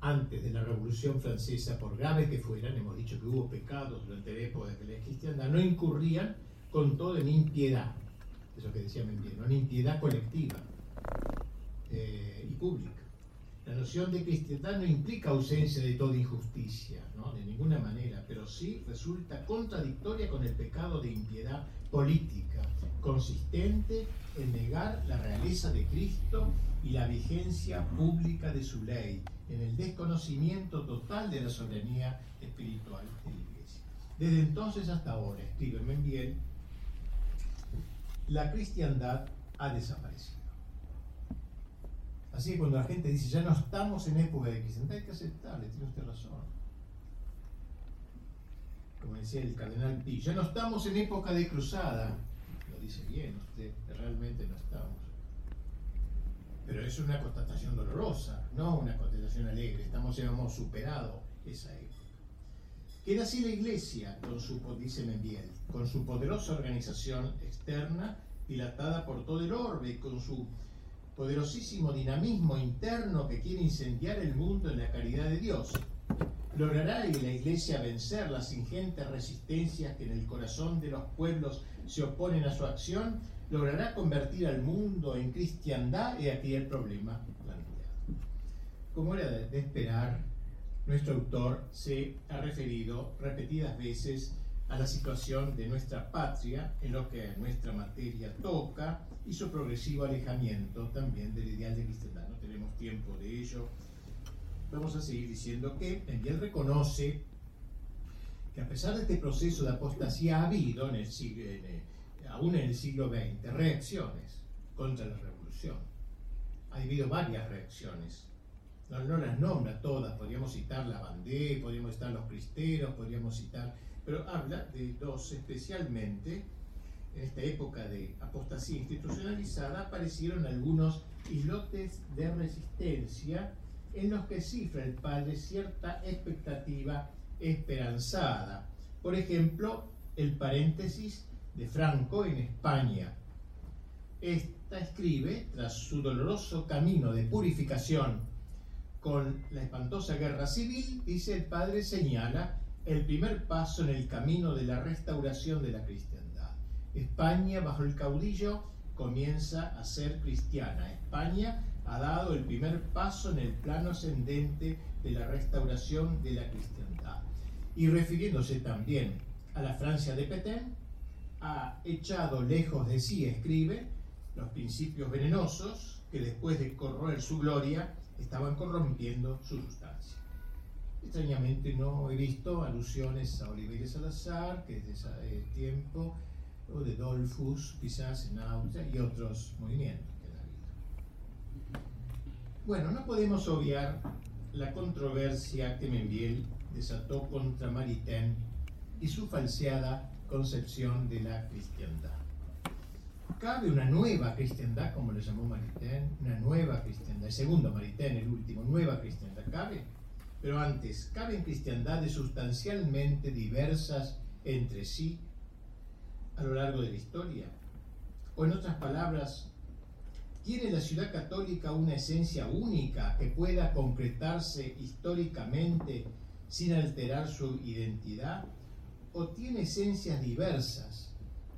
antes de la Revolución Francesa, por graves que fueran, hemos dicho que hubo pecados durante la época de la cristiandad, no incurrían con todo en impiedad, eso que decía Mendier, en impiedad colectiva eh, y pública. La noción de cristiandad no implica ausencia de toda injusticia, de ninguna manera, pero sí resulta contradictoria con el pecado de impiedad política, consistente en negar la realeza de Cristo y la vigencia pública de su ley, en el desconocimiento total de la soberanía espiritual de la Iglesia. Desde entonces hasta ahora, escribe bien, la cristiandad ha desaparecido. Así que cuando la gente dice, ya no estamos en época de cristiandad, hay que aceptarle, tiene usted razón. Como decía el cardenal Pi, ya no estamos en época de cruzada. Lo dice bien usted, realmente no estamos. pero es una constatación dolorosa, no una constatación alegre. Estamos, hemos superado esa época. Queda así la Iglesia, con su, dice Membiel, con su poderosa organización externa, dilatada por todo el orbe, con su poderosísimo dinamismo interno que quiere incendiar el mundo en la caridad de Dios. ¿Logrará la Iglesia vencer las ingentes resistencias que en el corazón de los pueblos se oponen a su acción? ¿Logrará convertir al mundo en cristiandad? Y aquí el problema planteado. Como era de esperar, nuestro autor se ha referido repetidas veces a la situación de nuestra patria en lo que nuestra materia toca y su progresivo alejamiento también del ideal de cristiandad. No tenemos tiempo de ello. Vamos a seguir diciendo que él reconoce que a pesar de este proceso de apostasía ha habido, en el siglo, aún en el siglo XX, reacciones contra la revolución. Ha habido varias reacciones no, las nombra todas, podríamos citar la Bandé, podríamos citar los cristeros, podríamos citar, pero habla de dos especialmente. En esta época de apostasía institucionalizada aparecieron algunos islotes de resistencia en los que cifra el padre cierta expectativa esperanzada. Por ejemplo, el paréntesis de Franco en España. Esta escribe, tras su doloroso camino de purificación con la espantosa guerra civil, dice el padre, señala el primer paso en el camino de la restauración de la cristiandad. España, bajo el caudillo, comienza a ser cristiana. España ha dado el primer paso en el plano ascendente de la restauración de la cristiandad. Y refiriéndose también a la Francia de Petain, ha echado lejos de sí, escribe, los principios venenosos que después de corroer su gloria estaban corrompiendo su sustancia. Extrañamente no he visto alusiones a Oliveira Salazar, que es de ese tiempo, o de Dolfus, quizás en Austria, y otros movimientos que ha habido. Bueno, no podemos obviar la controversia que Membiel desató contra Maritain y su falseada concepción de la cristiandad cabe una nueva cristiandad, como le llamó Maritain, una nueva cristiandad, el segundo Maritain, el último, nueva cristiandad, cabe. Pero antes, ¿caben cristiandades sustancialmente diversas entre sí a lo largo de la historia? O en otras palabras, ¿tiene la ciudad católica una esencia única que pueda concretarse históricamente sin alterar su identidad? ¿O tiene esencias diversas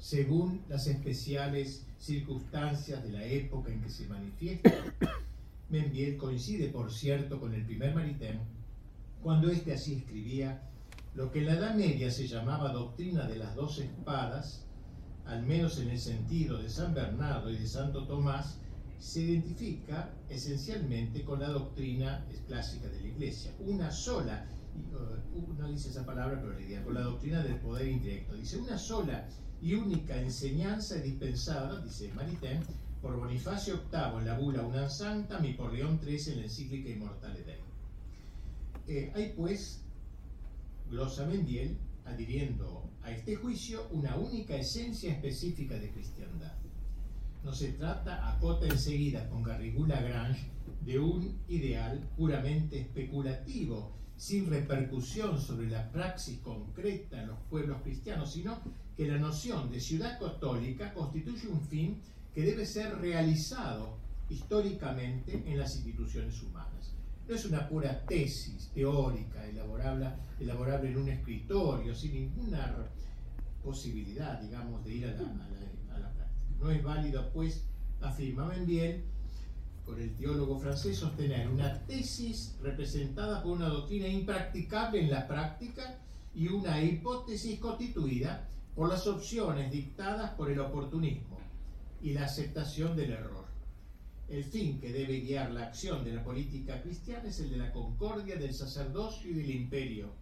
según las especiales circunstancias de la época en que se manifiesta. Membiel coincide, por cierto, con el primer Maritain, cuando éste así escribía, lo que en la Edad Media se llamaba doctrina de las dos espadas, al menos en el sentido de San Bernardo y de Santo Tomás, se identifica esencialmente con la doctrina clásica de la Iglesia, una sola, uh, no dice esa palabra, pero le diría, con la doctrina del poder indirecto, dice una sola y única enseñanza dispensada, dice Maritain, por Bonifacio VIII en la bula Unan Santa y por León XIII en la encíclica Immortale Dei. Eh, hay pues, glosa Mendiel, adhiriendo a este juicio, una única esencia específica de cristiandad. No se trata, acota enseguida con Garrigou Lagrange, de un ideal puramente especulativo, sin repercusión sobre la praxis concreta en los pueblos cristianos, sino que la noción de ciudad católica constituye un fin que debe ser realizado históricamente en las instituciones humanas. No es una pura tesis teórica elaborable, elaborable en un escritorio, sin ninguna posibilidad, digamos, de ir a la, práctica. No es válido, pues, afirma bien con el teólogo francés, sostener una tesis representada por una doctrina impracticable en la práctica y una hipótesis constituida por las opciones dictadas por el oportunismo y la aceptación del error. El fin que debe guiar la acción de la política cristiana es el de la concordia del sacerdocio y del imperio,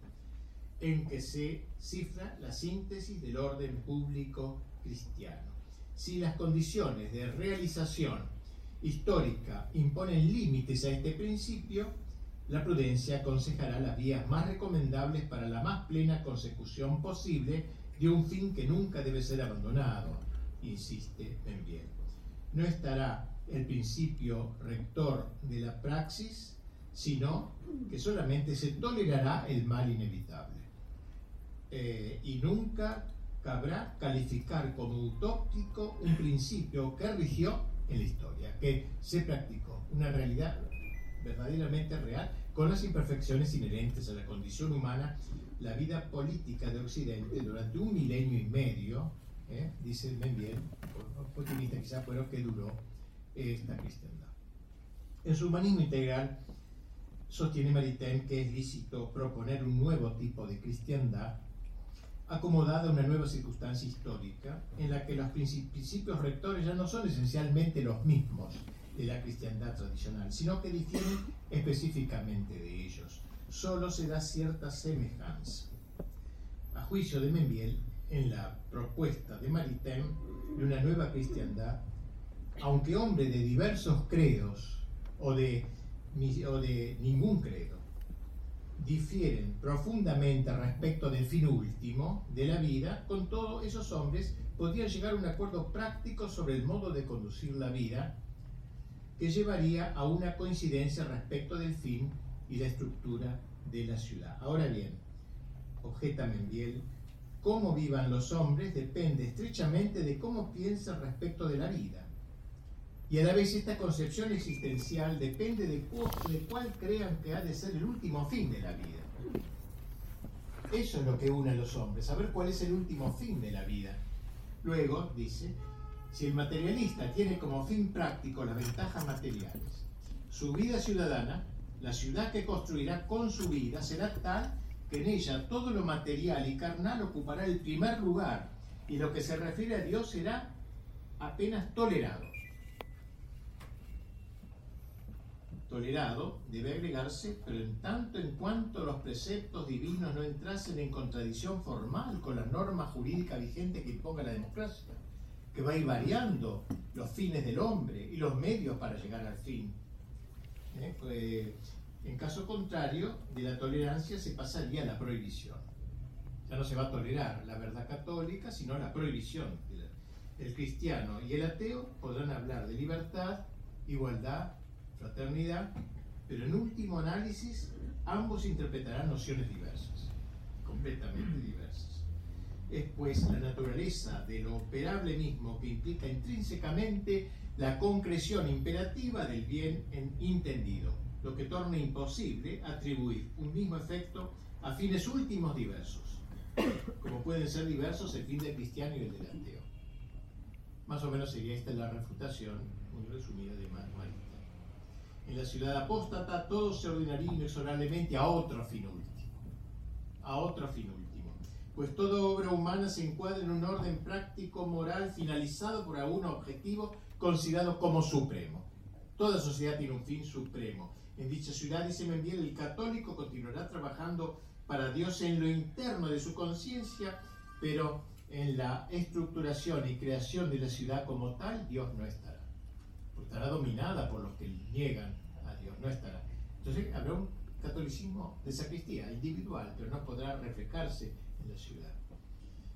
en que se cifra la síntesis del orden público cristiano. Si las condiciones de realización histórica imponen límites a este principio, la prudencia aconsejará las vías más recomendables para la más plena consecución posible de un fin que nunca debe ser abandonado, insiste. No estará el principio rector de la praxis, sino que solamente se tolerará el mal inevitable. Eh, y nunca cabrá calificar como utópico un principio que rigió en la historia, que se practicó, una realidad verdaderamente real, con las imperfecciones inherentes a la condición humana, la vida política de Occidente durante un milenio y medio, ¿eh? dice Membiel, optimista quizá, pero que duró esta cristiandad. En su humanismo integral, sostiene Maritain que es lícito proponer un nuevo tipo de cristiandad acomodada a una nueva circunstancia histórica en la que los principios rectores ya no son esencialmente los mismos de la cristiandad tradicional, sino que difieren específicamente de ellos. Solo se da cierta semejanza. A juicio de Membiel, en la propuesta de Maritain de una nueva cristiandad, aunque hombre de diversos credos o de, o de ningún credo, difieren profundamente respecto del fin último de la vida, con todos esos hombres podrían llegar a un acuerdo práctico sobre el modo de conducir la vida que llevaría a una coincidencia respecto del fin y la estructura de la ciudad. Ahora bien, objeta Membiel, cómo vivan los hombres depende estrechamente de cómo piensan respecto de la vida. Y a la vez esta concepción existencial depende de, cuál crean que ha de ser el último fin de la vida. Eso es lo que une a los hombres, saber cuál es el último fin de la vida. Luego, dice, si el materialista tiene como fin práctico las ventajas materiales, su vida ciudadana, la ciudad que construirá con su vida será tal que en ella todo lo material y carnal ocupará el primer lugar y lo que se refiere a Dios será apenas tolerado. Tolerado debe agregarse, pero en tanto en cuanto los preceptos divinos no entrasen en contradicción formal con la norma jurídica vigente que imponga la democracia que va a ir variando los fines del hombre y los medios para llegar al fin. ¿Eh? Pues, en caso contrario, de la tolerancia se pasaría a la prohibición. Ya no se va a tolerar la verdad católica, sino la prohibición. El cristiano y el ateo podrán hablar de libertad, igualdad, fraternidad, pero en último análisis ambos interpretarán nociones diversas, completamente diversas es pues la naturaleza de lo operable mismo que implica intrínsecamente la concreción imperativa del bien entendido, lo que torna imposible atribuir un mismo efecto a fines últimos diversos, como pueden ser diversos el fin del cristiano y el del ateo. Más o menos sería esta la refutación muy resumida de Marita. En la ciudad apóstata todo se ordenaría inexorablemente a otro fin último, a otro fin último pues toda obra humana se encuadra en un orden práctico moral finalizado por algún objetivo considerado como supremo. Toda sociedad tiene un fin supremo. En dicha ciudad, dice Membiel, el católico continuará trabajando para Dios en lo interno de su conciencia, pero en la estructuración y creación de la ciudad como tal, Dios no estará. Estará dominada por los que niegan a Dios, no estará. Entonces habrá un catolicismo de sacristía, individual, pero no podrá reflejarse la ciudad.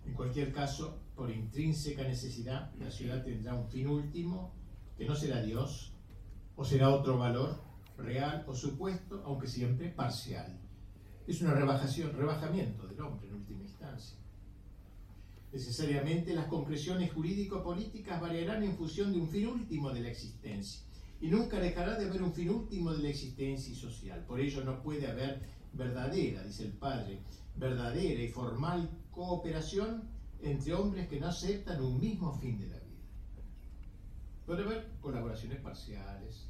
En cualquier caso, por intrínseca necesidad, la ciudad tendrá un fin último, que no será Dios, o será otro valor, real o supuesto, aunque siempre parcial. Es una rebajación, rebajamiento del hombre en última instancia. Necesariamente las concreciones jurídico-políticas variarán en función de un fin último de la existencia. Y nunca dejará de haber un fin último de la existencia social. Por ello no puede haber verdadera, dice el padre, verdadera y formal cooperación entre hombres que no aceptan un mismo fin de la vida. Puede haber colaboraciones parciales,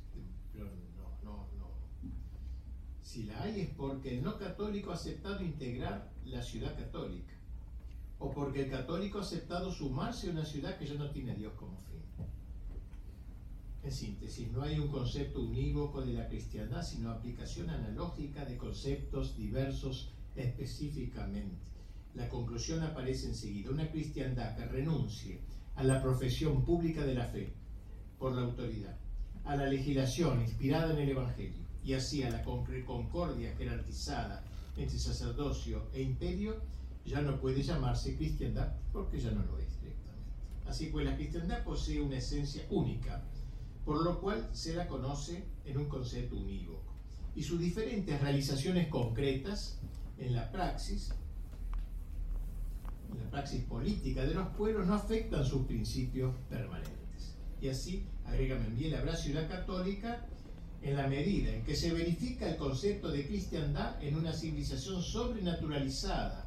pero no, no, no. Si la hay es porque el no católico ha aceptado integrar la ciudad católica, o porque el católico ha aceptado sumarse a una ciudad que ya no tiene a Dios como fin. En síntesis, no hay un concepto unívoco de la cristiandad, sino aplicación analógica de conceptos diversos específicamente. La conclusión aparece enseguida. Una cristiandad que renuncie a la profesión pública de la fe por la autoridad, a la legislación inspirada en el Evangelio y así a la concordia jerarquizada entre sacerdocio e imperio, ya no puede llamarse cristiandad porque ya no lo es directamente. Así pues, la cristiandad posee una esencia única, por lo cual se la conoce en un concepto unívoco. Y sus diferentes realizaciones concretas en la praxis, en la praxis política de los pueblos, no afectan sus principios permanentes. Y así, agrega bien la ciudad católica en la medida en que se verifica el concepto de cristiandad en una civilización sobrenaturalizada,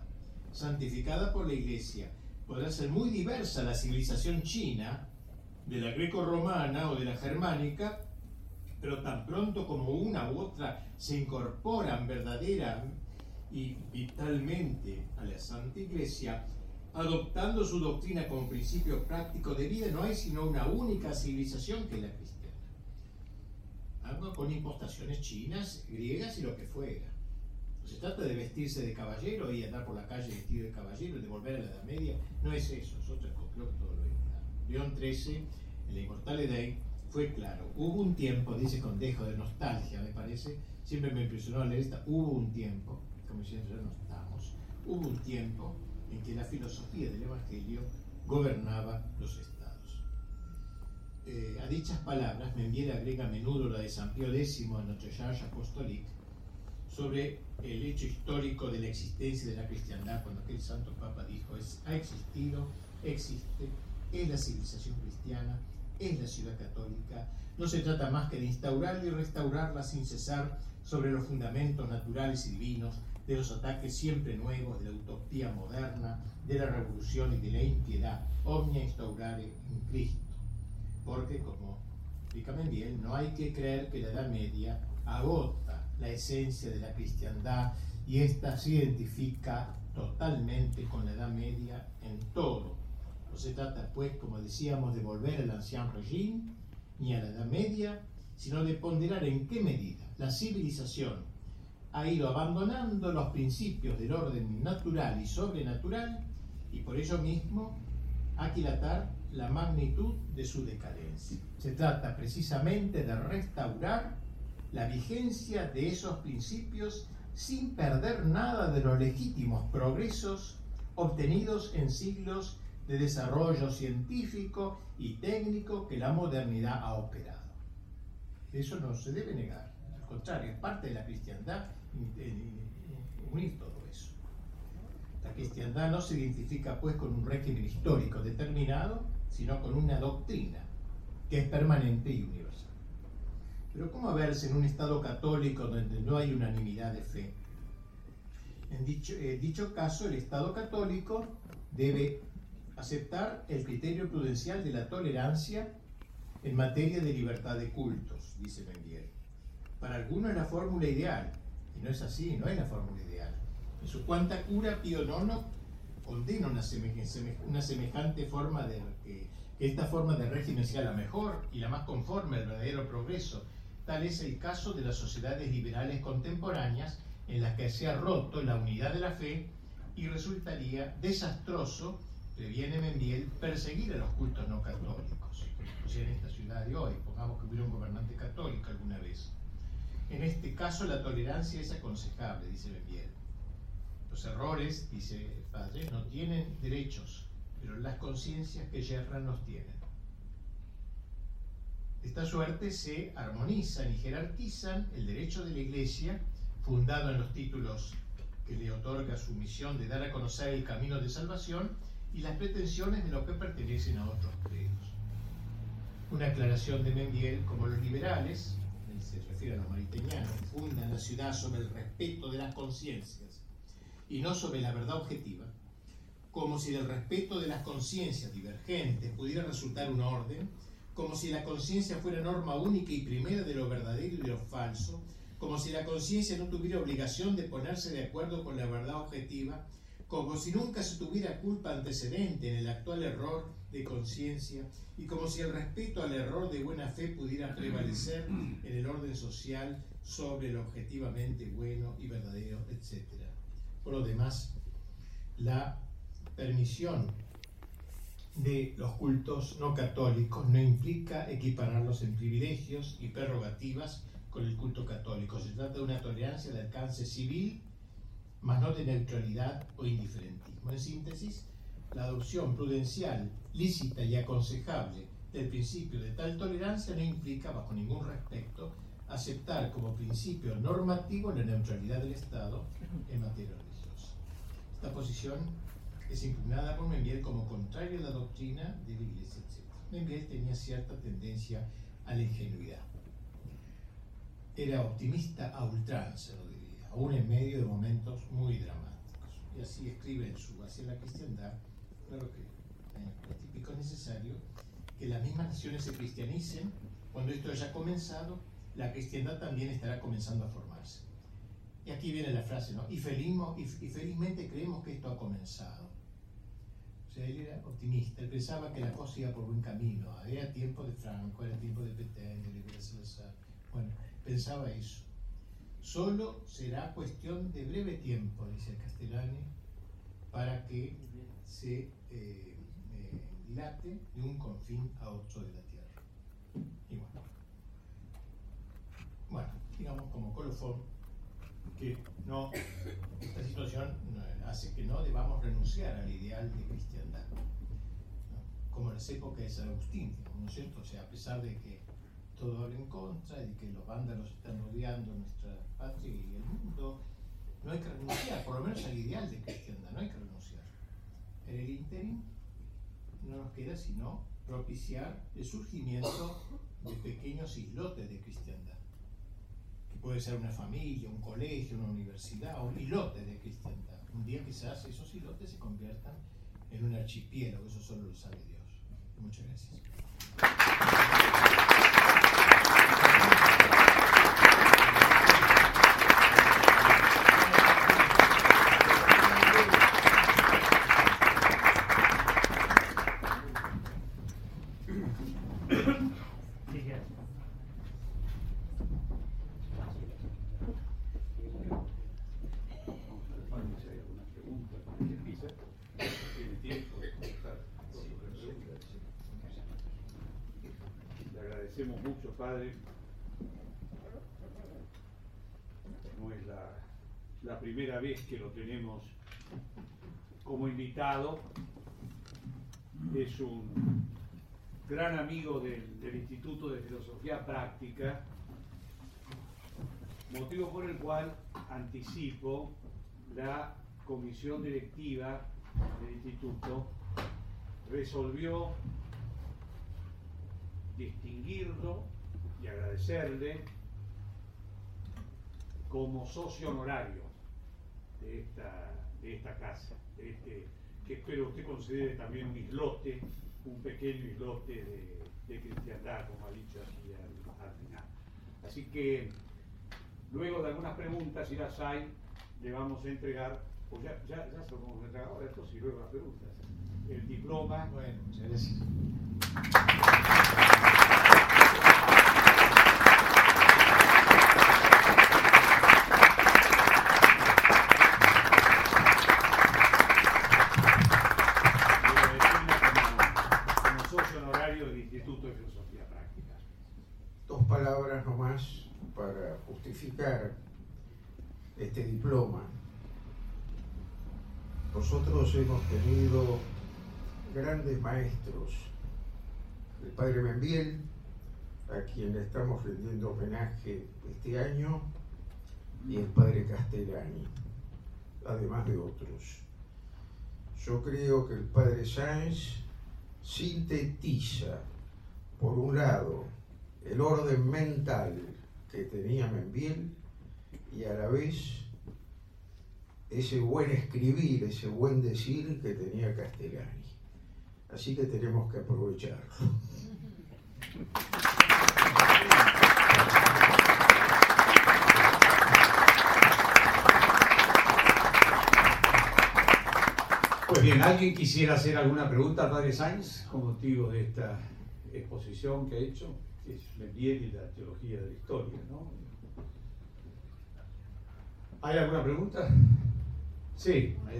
santificada por la Iglesia. Podrá ser muy diversa la civilización china de la greco-romana o de la germánica, pero tan pronto como una u otra se incorporan verdadera y vitalmente a la Santa Iglesia, adoptando su doctrina como principio práctico de vida, no hay sino una única civilización que es la cristiana. Algo con impostaciones chinas, griegas y lo que fuera. Se trata de vestirse de caballero y andar por la calle vestido de caballero, de volver a la Edad Media. No es eso, es otra todo lo es. León XIII, en la Inmortal Edad, fue claro. Hubo un tiempo, dice con dejo de nostalgia, me parece, siempre me impresionó leer esta, hubo un tiempo, como siempre ya no estamos, hubo un tiempo en que la filosofía del Evangelio gobernaba los estados. Eh, a dichas palabras, Membiel agrega a menudo la de San Pío X en Notre Charge Apostolique sobre el hecho histórico de la existencia de la cristiandad, cuando aquel santo papa dijo, es, ha existido, existe, es la civilización cristiana, es la ciudad católica. No se trata más que de instaurarla y restaurarla sin cesar sobre los fundamentos naturales y divinos de los ataques siempre nuevos de la utopía moderna, de la revolución y de la impiedad, omnia instaurare in Cristo. Porque, como explica bien, no hay que creer que la Edad Media agota la esencia de la cristiandad y ésta se identifica totalmente con la Edad Media en todo no se trata, pues, como decíamos, de volver al ancien régimen ni a la Edad Media, sino de ponderar en qué medida la civilización ha ido abandonando los principios del orden natural y sobrenatural y por ello mismo aquilatar la magnitud de su decadencia. Se trata precisamente de restaurar la vigencia de esos principios sin perder nada de los legítimos progresos obtenidos en siglos de desarrollo científico y técnico que la modernidad ha operado. Eso no se debe negar, al contrario, es parte de la cristiandad unir todo eso. La cristiandad no se identifica pues con un régimen histórico determinado, sino con una doctrina que es permanente y universal. Pero ¿cómo verse en un Estado católico donde no hay unanimidad de fe? En dicho, en dicho caso, el Estado católico debe aceptar el criterio prudencial de la tolerancia en materia de libertad de cultos, dice Mendier. Para algunos es la fórmula ideal, y no es así, no es la fórmula ideal. En su cuanta cura, Pío IX condena una, una semejante forma de que, que esta forma de régimen sea la mejor y la más conforme al verdadero progreso. Tal es el caso de las sociedades liberales contemporáneas en las que se ha roto la unidad de la fe y resultaría desastroso previene Membiel perseguir a los cultos no católicos. O sea, en esta ciudad de hoy, pongamos que hubiera un gobernante católico alguna vez. En este caso la tolerancia es aconsejable, dice Membiel. Los errores, dice padre, no tienen derechos, pero las conciencias que yerran los tienen. Esta suerte se armonizan y jerarquizan el derecho de la Iglesia, fundado en los títulos que le otorga su misión de dar a conocer el camino de salvación, y las pretensiones de los que pertenecen a otros credos. Una aclaración de Membiel, como los liberales, se refiere a los mariteñanos, fundan la ciudad sobre el respeto de las conciencias y no sobre la verdad objetiva, como si del respeto de las conciencias divergentes pudiera resultar un orden, como si la conciencia fuera norma única y primera de lo verdadero y de lo falso, como si la conciencia no tuviera obligación de ponerse de acuerdo con la verdad objetiva, como si nunca se tuviera culpa antecedente en el actual error de conciencia y como si el respeto al error de buena fe pudiera prevalecer en el orden social sobre lo objetivamente bueno y verdadero, etc. Por lo demás, la permisión de los cultos no católicos no implica equipararlos en privilegios y prerrogativas con el culto católico. Se trata de una tolerancia de alcance civil mas no de neutralidad o indiferentismo. En síntesis, la adopción prudencial, lícita y aconsejable del principio de tal tolerancia no implica, bajo ningún respecto, aceptar como principio normativo la neutralidad del Estado en materia religiosa. Esta posición es impugnada por Membiel como contraria a la doctrina de la Iglesia, etc. Membiel tenía cierta tendencia a la ingenuidad. Era optimista a ultranza, lo diría, aún en medio de momentos muy dramáticos. Y así escribe en su Hacia la Cristiandad, claro que es típico necesario que las mismas naciones se cristianicen, cuando esto haya comenzado, la cristiandad también estará comenzando a formarse. Y aquí viene la frase, ¿no? Y, felizmente creemos que esto ha comenzado. O sea, él era optimista, él pensaba que la cosa iba por buen camino. Era tiempo de Franco, era tiempo de Petén, de Libertad Salazar. Bueno, pensaba eso. Solo será cuestión de breve tiempo, dice Castellani, para que se eh, dilate de un confín a otro de la Tierra. Y bueno, bueno digamos como colofón, que no, esta situación hace que no debamos renunciar al ideal de cristiandad, como en las épocas de San Agustín, ¿no es cierto? O sea, a pesar de que todo habla en contra y que los vándalos están rodeando nuestra patria y el mundo, no hay que renunciar, por lo menos al ideal de cristiandad, no hay que renunciar. En el interim no nos queda sino propiciar el surgimiento de pequeños islotes de cristiandad, puede ser una familia, un colegio, una universidad, un islote de cristiandad. Un día quizás esos islotes se conviertan en un archipiélago, eso solo lo sabe Dios. Muchas gracias. Padre. No es primera vez que lo tenemos como invitado. Es un gran amigo del Instituto de Filosofía Práctica, motivo por el cual anticipo la comisión directiva del instituto resolvió distinguirlo y agradecerle como socio honorario de esta, de esta casa, de este, que espero usted considere también un islote, un pequeño islote de, cristiandad, como ha dicho aquí al, final. Así que luego de algunas preguntas, si las hay, le vamos a entregar, pues ya, ya, ya se esto sí, luego las preguntas, el diploma. Bueno, muchas gracias. Nosotros hemos tenido grandes maestros, el padre Membiel, a quien le estamos rendiendo homenaje este año, y el padre Castellani, además de otros. Yo creo que el padre Sáenz sintetiza, por un lado, el orden mental que tenía Membiel y a la vez ese buen escribir, ese buen decir que tenía Castellani. Así que tenemos que aprovecharlo. Pues bien, ¿alguien quisiera hacer alguna pregunta padre Sainz con motivo de esta exposición que ha hecho? Que es la teología de la historia, ¿no? ¿Hay alguna pregunta? Sí, ahí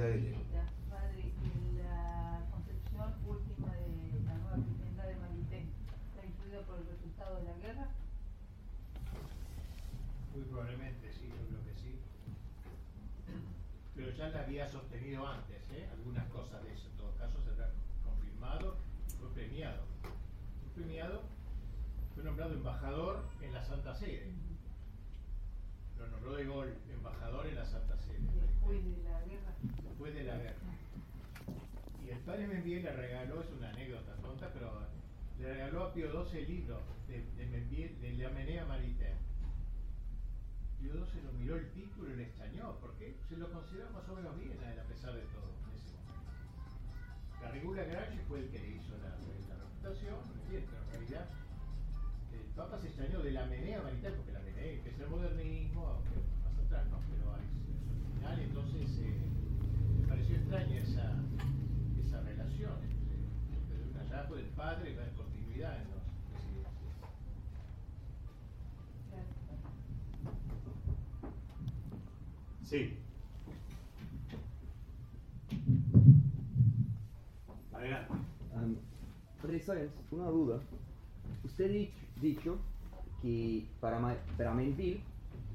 Padre, la concepción última de la nueva cristiandad de Malité está influida por el resultado de la guerra. Muy probablemente sí, yo creo que sí. Pero ya la había sostenido antes, ¿eh? algunas cosas de eso. En todo caso, se ha confirmado y fue premiado. premiado, fue nombrado embajador en la Santa Sede. Lo nombró de gol, embajador en la Santa Sede. Después de la guerra. Y el padre Membiel le regaló, es una anécdota tonta, pero le regaló a Pío XII el libro de, de Membiel, de la Menea Maritain. Pío XII lo miró el título y le extrañó, porque se lo consideraba más o menos bien a pesar de todo, en ese momento. Garrigula Grange fue el que le hizo la, la reputación, en realidad el Papa se extrañó de la Menea Maritain, porque la Menea, es el modernismo, aunque más atrás, ¿no? Pero es, entonces eh, me pareció extraña esa, esa relación entre, entre un hallazgo del padre y ver continuidad en los presidentes. Sí. Adelante. Um, Sáenz, una duda. Usted ha dicho, dicho que para, para Melville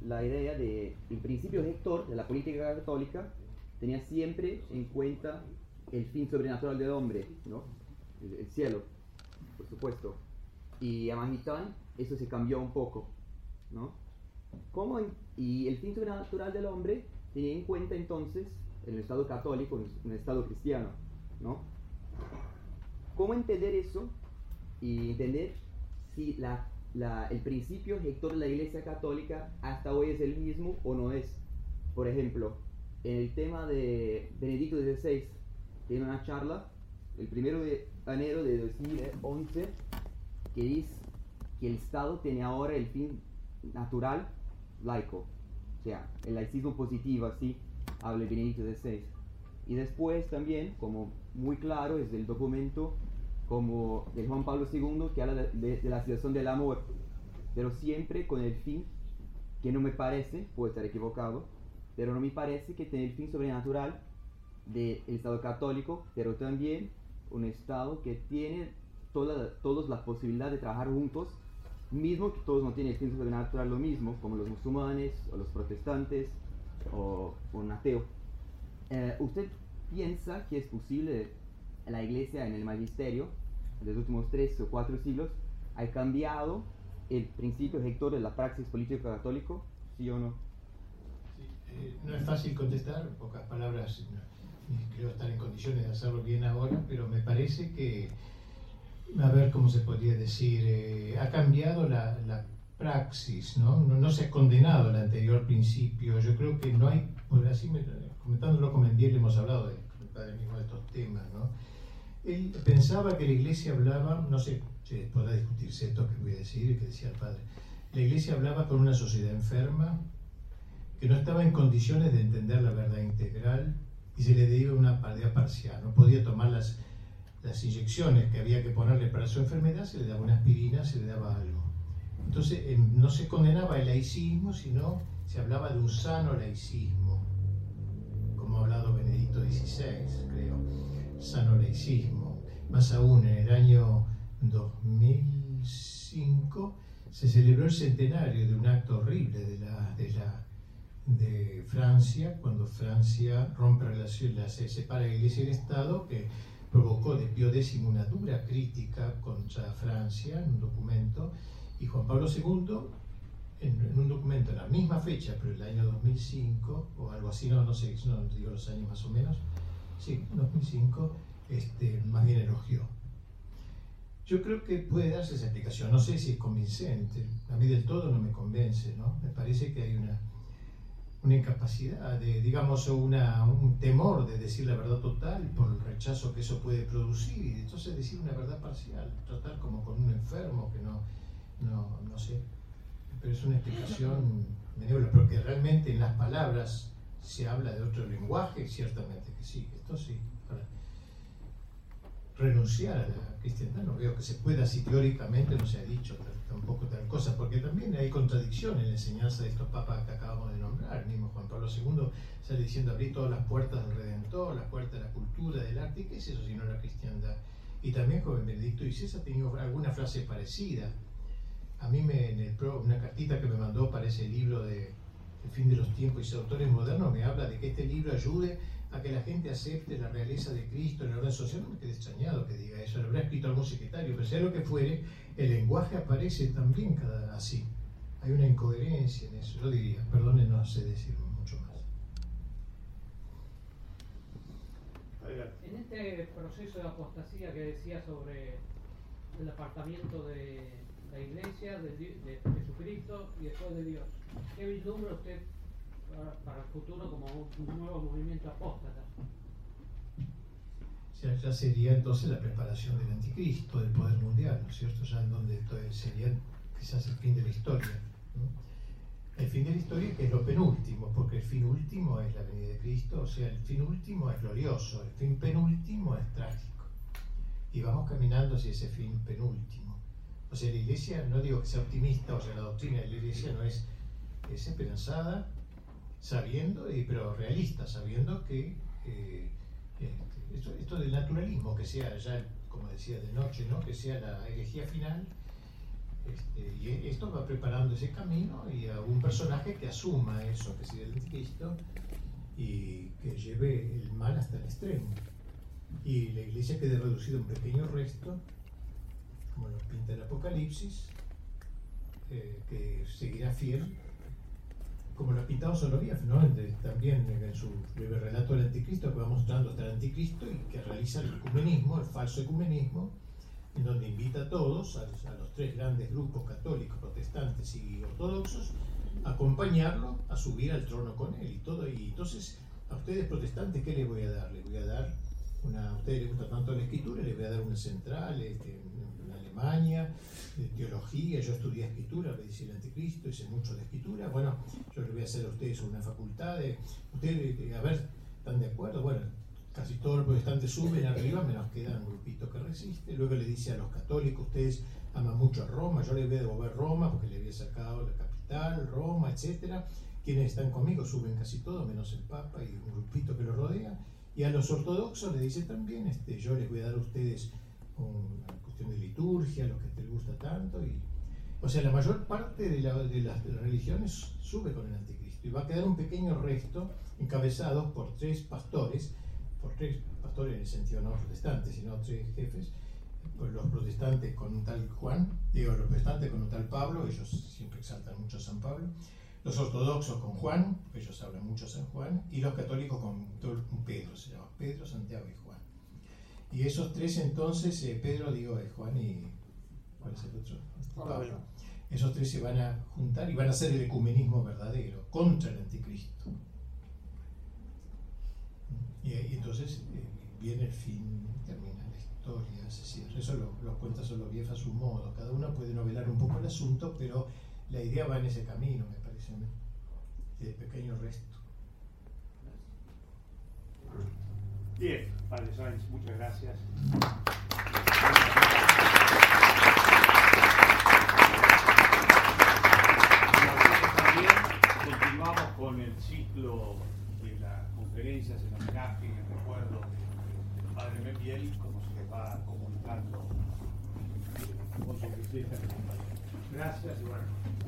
la idea de, el principio rector de la política católica tenía siempre en cuenta el fin sobrenatural del hombre, ¿no? El, el cielo, por supuesto. Y a Maritain eso se cambió un poco, ¿no? ¿Cómo en- y el fin sobrenatural del hombre tenía en cuenta entonces el Estado católico, un Estado cristiano, ¿no? ¿Cómo entender eso y entender si la, la- el principio rector de la Iglesia Católica hasta hoy es el mismo o no es? Por ejemplo, en el tema de Benedicto XVI, tiene una charla el 1 de enero de 2011 que dice que el Estado tiene ahora el fin natural laico, o sea, el laicismo positivo, así habla Benedicto XVI. Y después también, como muy claro, es del documento como de Juan Pablo II que habla de, de- de la situación del amor, pero siempre con el fin, que no me parece, puedo estar equivocado, pero no me parece que tiene el fin sobrenatural del Estado católico, pero también un Estado que tiene toda, todos la posibilidad de trabajar juntos, mismo que todos no tienen el fin sobrenatural lo mismo, como los musulmanes o los protestantes o un ateo. Eh, ¿Usted piensa que es posible la iglesia en el magisterio de los últimos tres o cuatro siglos ha cambiado el principio rector de la praxis política católico? ¿Sí o no? Sí, eh, no es fácil contestar, pocas palabras, creo estar en condiciones de hacerlo bien ahora, pero me parece que, a ver cómo se podría decir, eh, ha cambiado la, la praxis, ¿no? ¿no? no se ha condenado el anterior principio. Yo creo que no hay, pues así me- comentándolo con Mendiel hemos hablado de, mismo de estos temas, ¿no? Él pensaba que la iglesia hablaba, no sé si podrá discutirse esto que voy a decir y que decía el padre, la iglesia hablaba con una sociedad enferma, que no estaba en condiciones de entender la verdad integral y se le dio una idea parcial. No podía tomar las, las inyecciones que había que ponerle para su enfermedad, se le daba una aspirina, se le daba algo. Entonces em, no se condenaba el laicismo, sino se hablaba de un sano laicismo, como ha hablado Benedicto XVI, creo, sano laicismo. Más aún, en el año 2005 se celebró el centenario de un acto horrible de la, de la de Francia, cuando Francia rompe relación, la, se separa la Iglesia y el Estado, que provocó de Pío X una dura crítica contra Francia en un documento, y Juan Pablo II, en, en un documento en la misma fecha, pero el año 2005, o algo así, no, no sé, no digo los años más o menos, sí, 2005, este, más bien elogió. Yo creo que puede darse esa explicación, no sé si es convincente, a mí del todo no me convence, ¿no? Me parece que hay una, una incapacidad, de, digamos, una, un temor de decir la verdad total por el rechazo que eso puede producir y entonces decir una verdad parcial, tratar como con un enfermo que no, no, no sé, pero es una explicación benévola, porque realmente en las palabras se habla de otro lenguaje, ciertamente que sí, esto sí. Renunciar a la cristiandad no veo que se pueda, si teóricamente no se ha dicho tampoco tal cosa, porque también hay contradicción en la enseñanza de estos papas que acabamos de nombrar. El mismo Juan Pablo II sale diciendo abrir todas las puertas del Redentor, las puertas de la cultura, del arte, ¿y qué es eso si no la cristiandad? Y también joven Benedicto XVI ha tenido alguna frase parecida. A mí me, en el pro- una cartita que me mandó para ese libro de El fin de los tiempos y autores modernos me habla de que este libro ayude a que la gente acepte la realeza de Cristo en la orden social. No me quedé extrañado que diga eso, lo habrá escrito algún secretario, pero sea lo que fuere, el lenguaje aparece también cada, así. Hay una incoherencia en eso, yo diría, perdone, no sé decir mucho más. En este proceso de apostasía que decía sobre el apartamiento de la iglesia, de, Jesucristo y después de Dios, ¿qué vislumbra usted para, el futuro como un, nuevo movimiento apóstata? Ya, ya sería entonces la preparación del anticristo, del poder mundial, ¿no es cierto? Ya en donde to- sería quizás el fin de la historia. El fin de la historia que es lo penúltimo, porque el fin último es la venida de Cristo, o sea, el fin último es glorioso, el fin penúltimo es trágico. Y vamos caminando hacia ese fin penúltimo. O sea, la iglesia, no digo que sea optimista, o sea, la doctrina de la iglesia no es, es esperanzada, sabiendo, pero realista, sabiendo que eh, este, esto, esto del naturalismo, que sea ya, como decía de noche, ¿no? que sea la herejía final, este, y esto va preparando ese camino y a un personaje que asuma eso, que sería el anticristo, y que lleve el mal hasta el extremo. Y la iglesia quede reducida a un pequeño resto, como lo pinta el Apocalipsis, eh, que seguirá fiel como lo ha pintado Soloviev, ¿no? También en su breve relato del anticristo, que va mostrando hasta el anticristo y que realiza el ecumenismo, el falso ecumenismo, en donde invita a todos, a, los tres grandes grupos católicos, protestantes y ortodoxos, a acompañarlo a subir al trono con él y todo. Y entonces, a ustedes protestantes, ¿qué les voy a dar? Les voy a dar una, a ustedes les gusta tanto la escritura, les voy a dar una central este, Alemania, de teología, yo estudié escritura, me dice el anticristo, hice mucho de escritura, bueno, yo les voy a hacer a ustedes una facultad de, ustedes, a ver, ¿están de acuerdo? Bueno, casi todos los protestantes suben arriba, menos queda un grupito que resiste, luego le dice a los católicos, ustedes aman mucho a Roma, yo les voy a devolver Roma porque le había sacado la capital, Roma, etcétera, quienes están conmigo suben casi todos, menos el Papa y un grupito que lo rodea, y a los ortodoxos le dice también, este, yo les voy a dar a ustedes una cuestión de liturgia, lo que te gusta tanto, y o sea, la mayor parte de, la- de las, de las religiones sube con el anticristo y va a quedar un pequeño resto encabezados por tres pastores, por tres pastores en el sentido no protestantes, sino tres jefes, pues los protestantes con un tal Juan, digo, los protestantes con un tal Pablo, ellos siempre exaltan mucho a San Pablo, los ortodoxos con Juan, ellos hablan mucho a San Juan, y los católicos con Pedro, se llama Pedro, Santiago y Juan. Y esos tres entonces, eh, Pedro, digo, es Juan y... ¿Cuál es el otro? Pablo. Esos tres se van a juntar y van a hacer el ecumenismo verdadero contra el anticristo. Y, y entonces eh, viene el fin, termina la historia, se cierra. Eso lo, lo cuenta Soloviev a su modo. Cada uno puede novelar un poco el asunto, pero la idea va en ese camino, me parece de pequeño resto. Bien, Padre Sáenz, muchas gracias. Continuamos con el ciclo de las conferencias en homenaje y en recuerdo de- del Padre Membiel, como se les va comunicando con su. Gracias y bueno.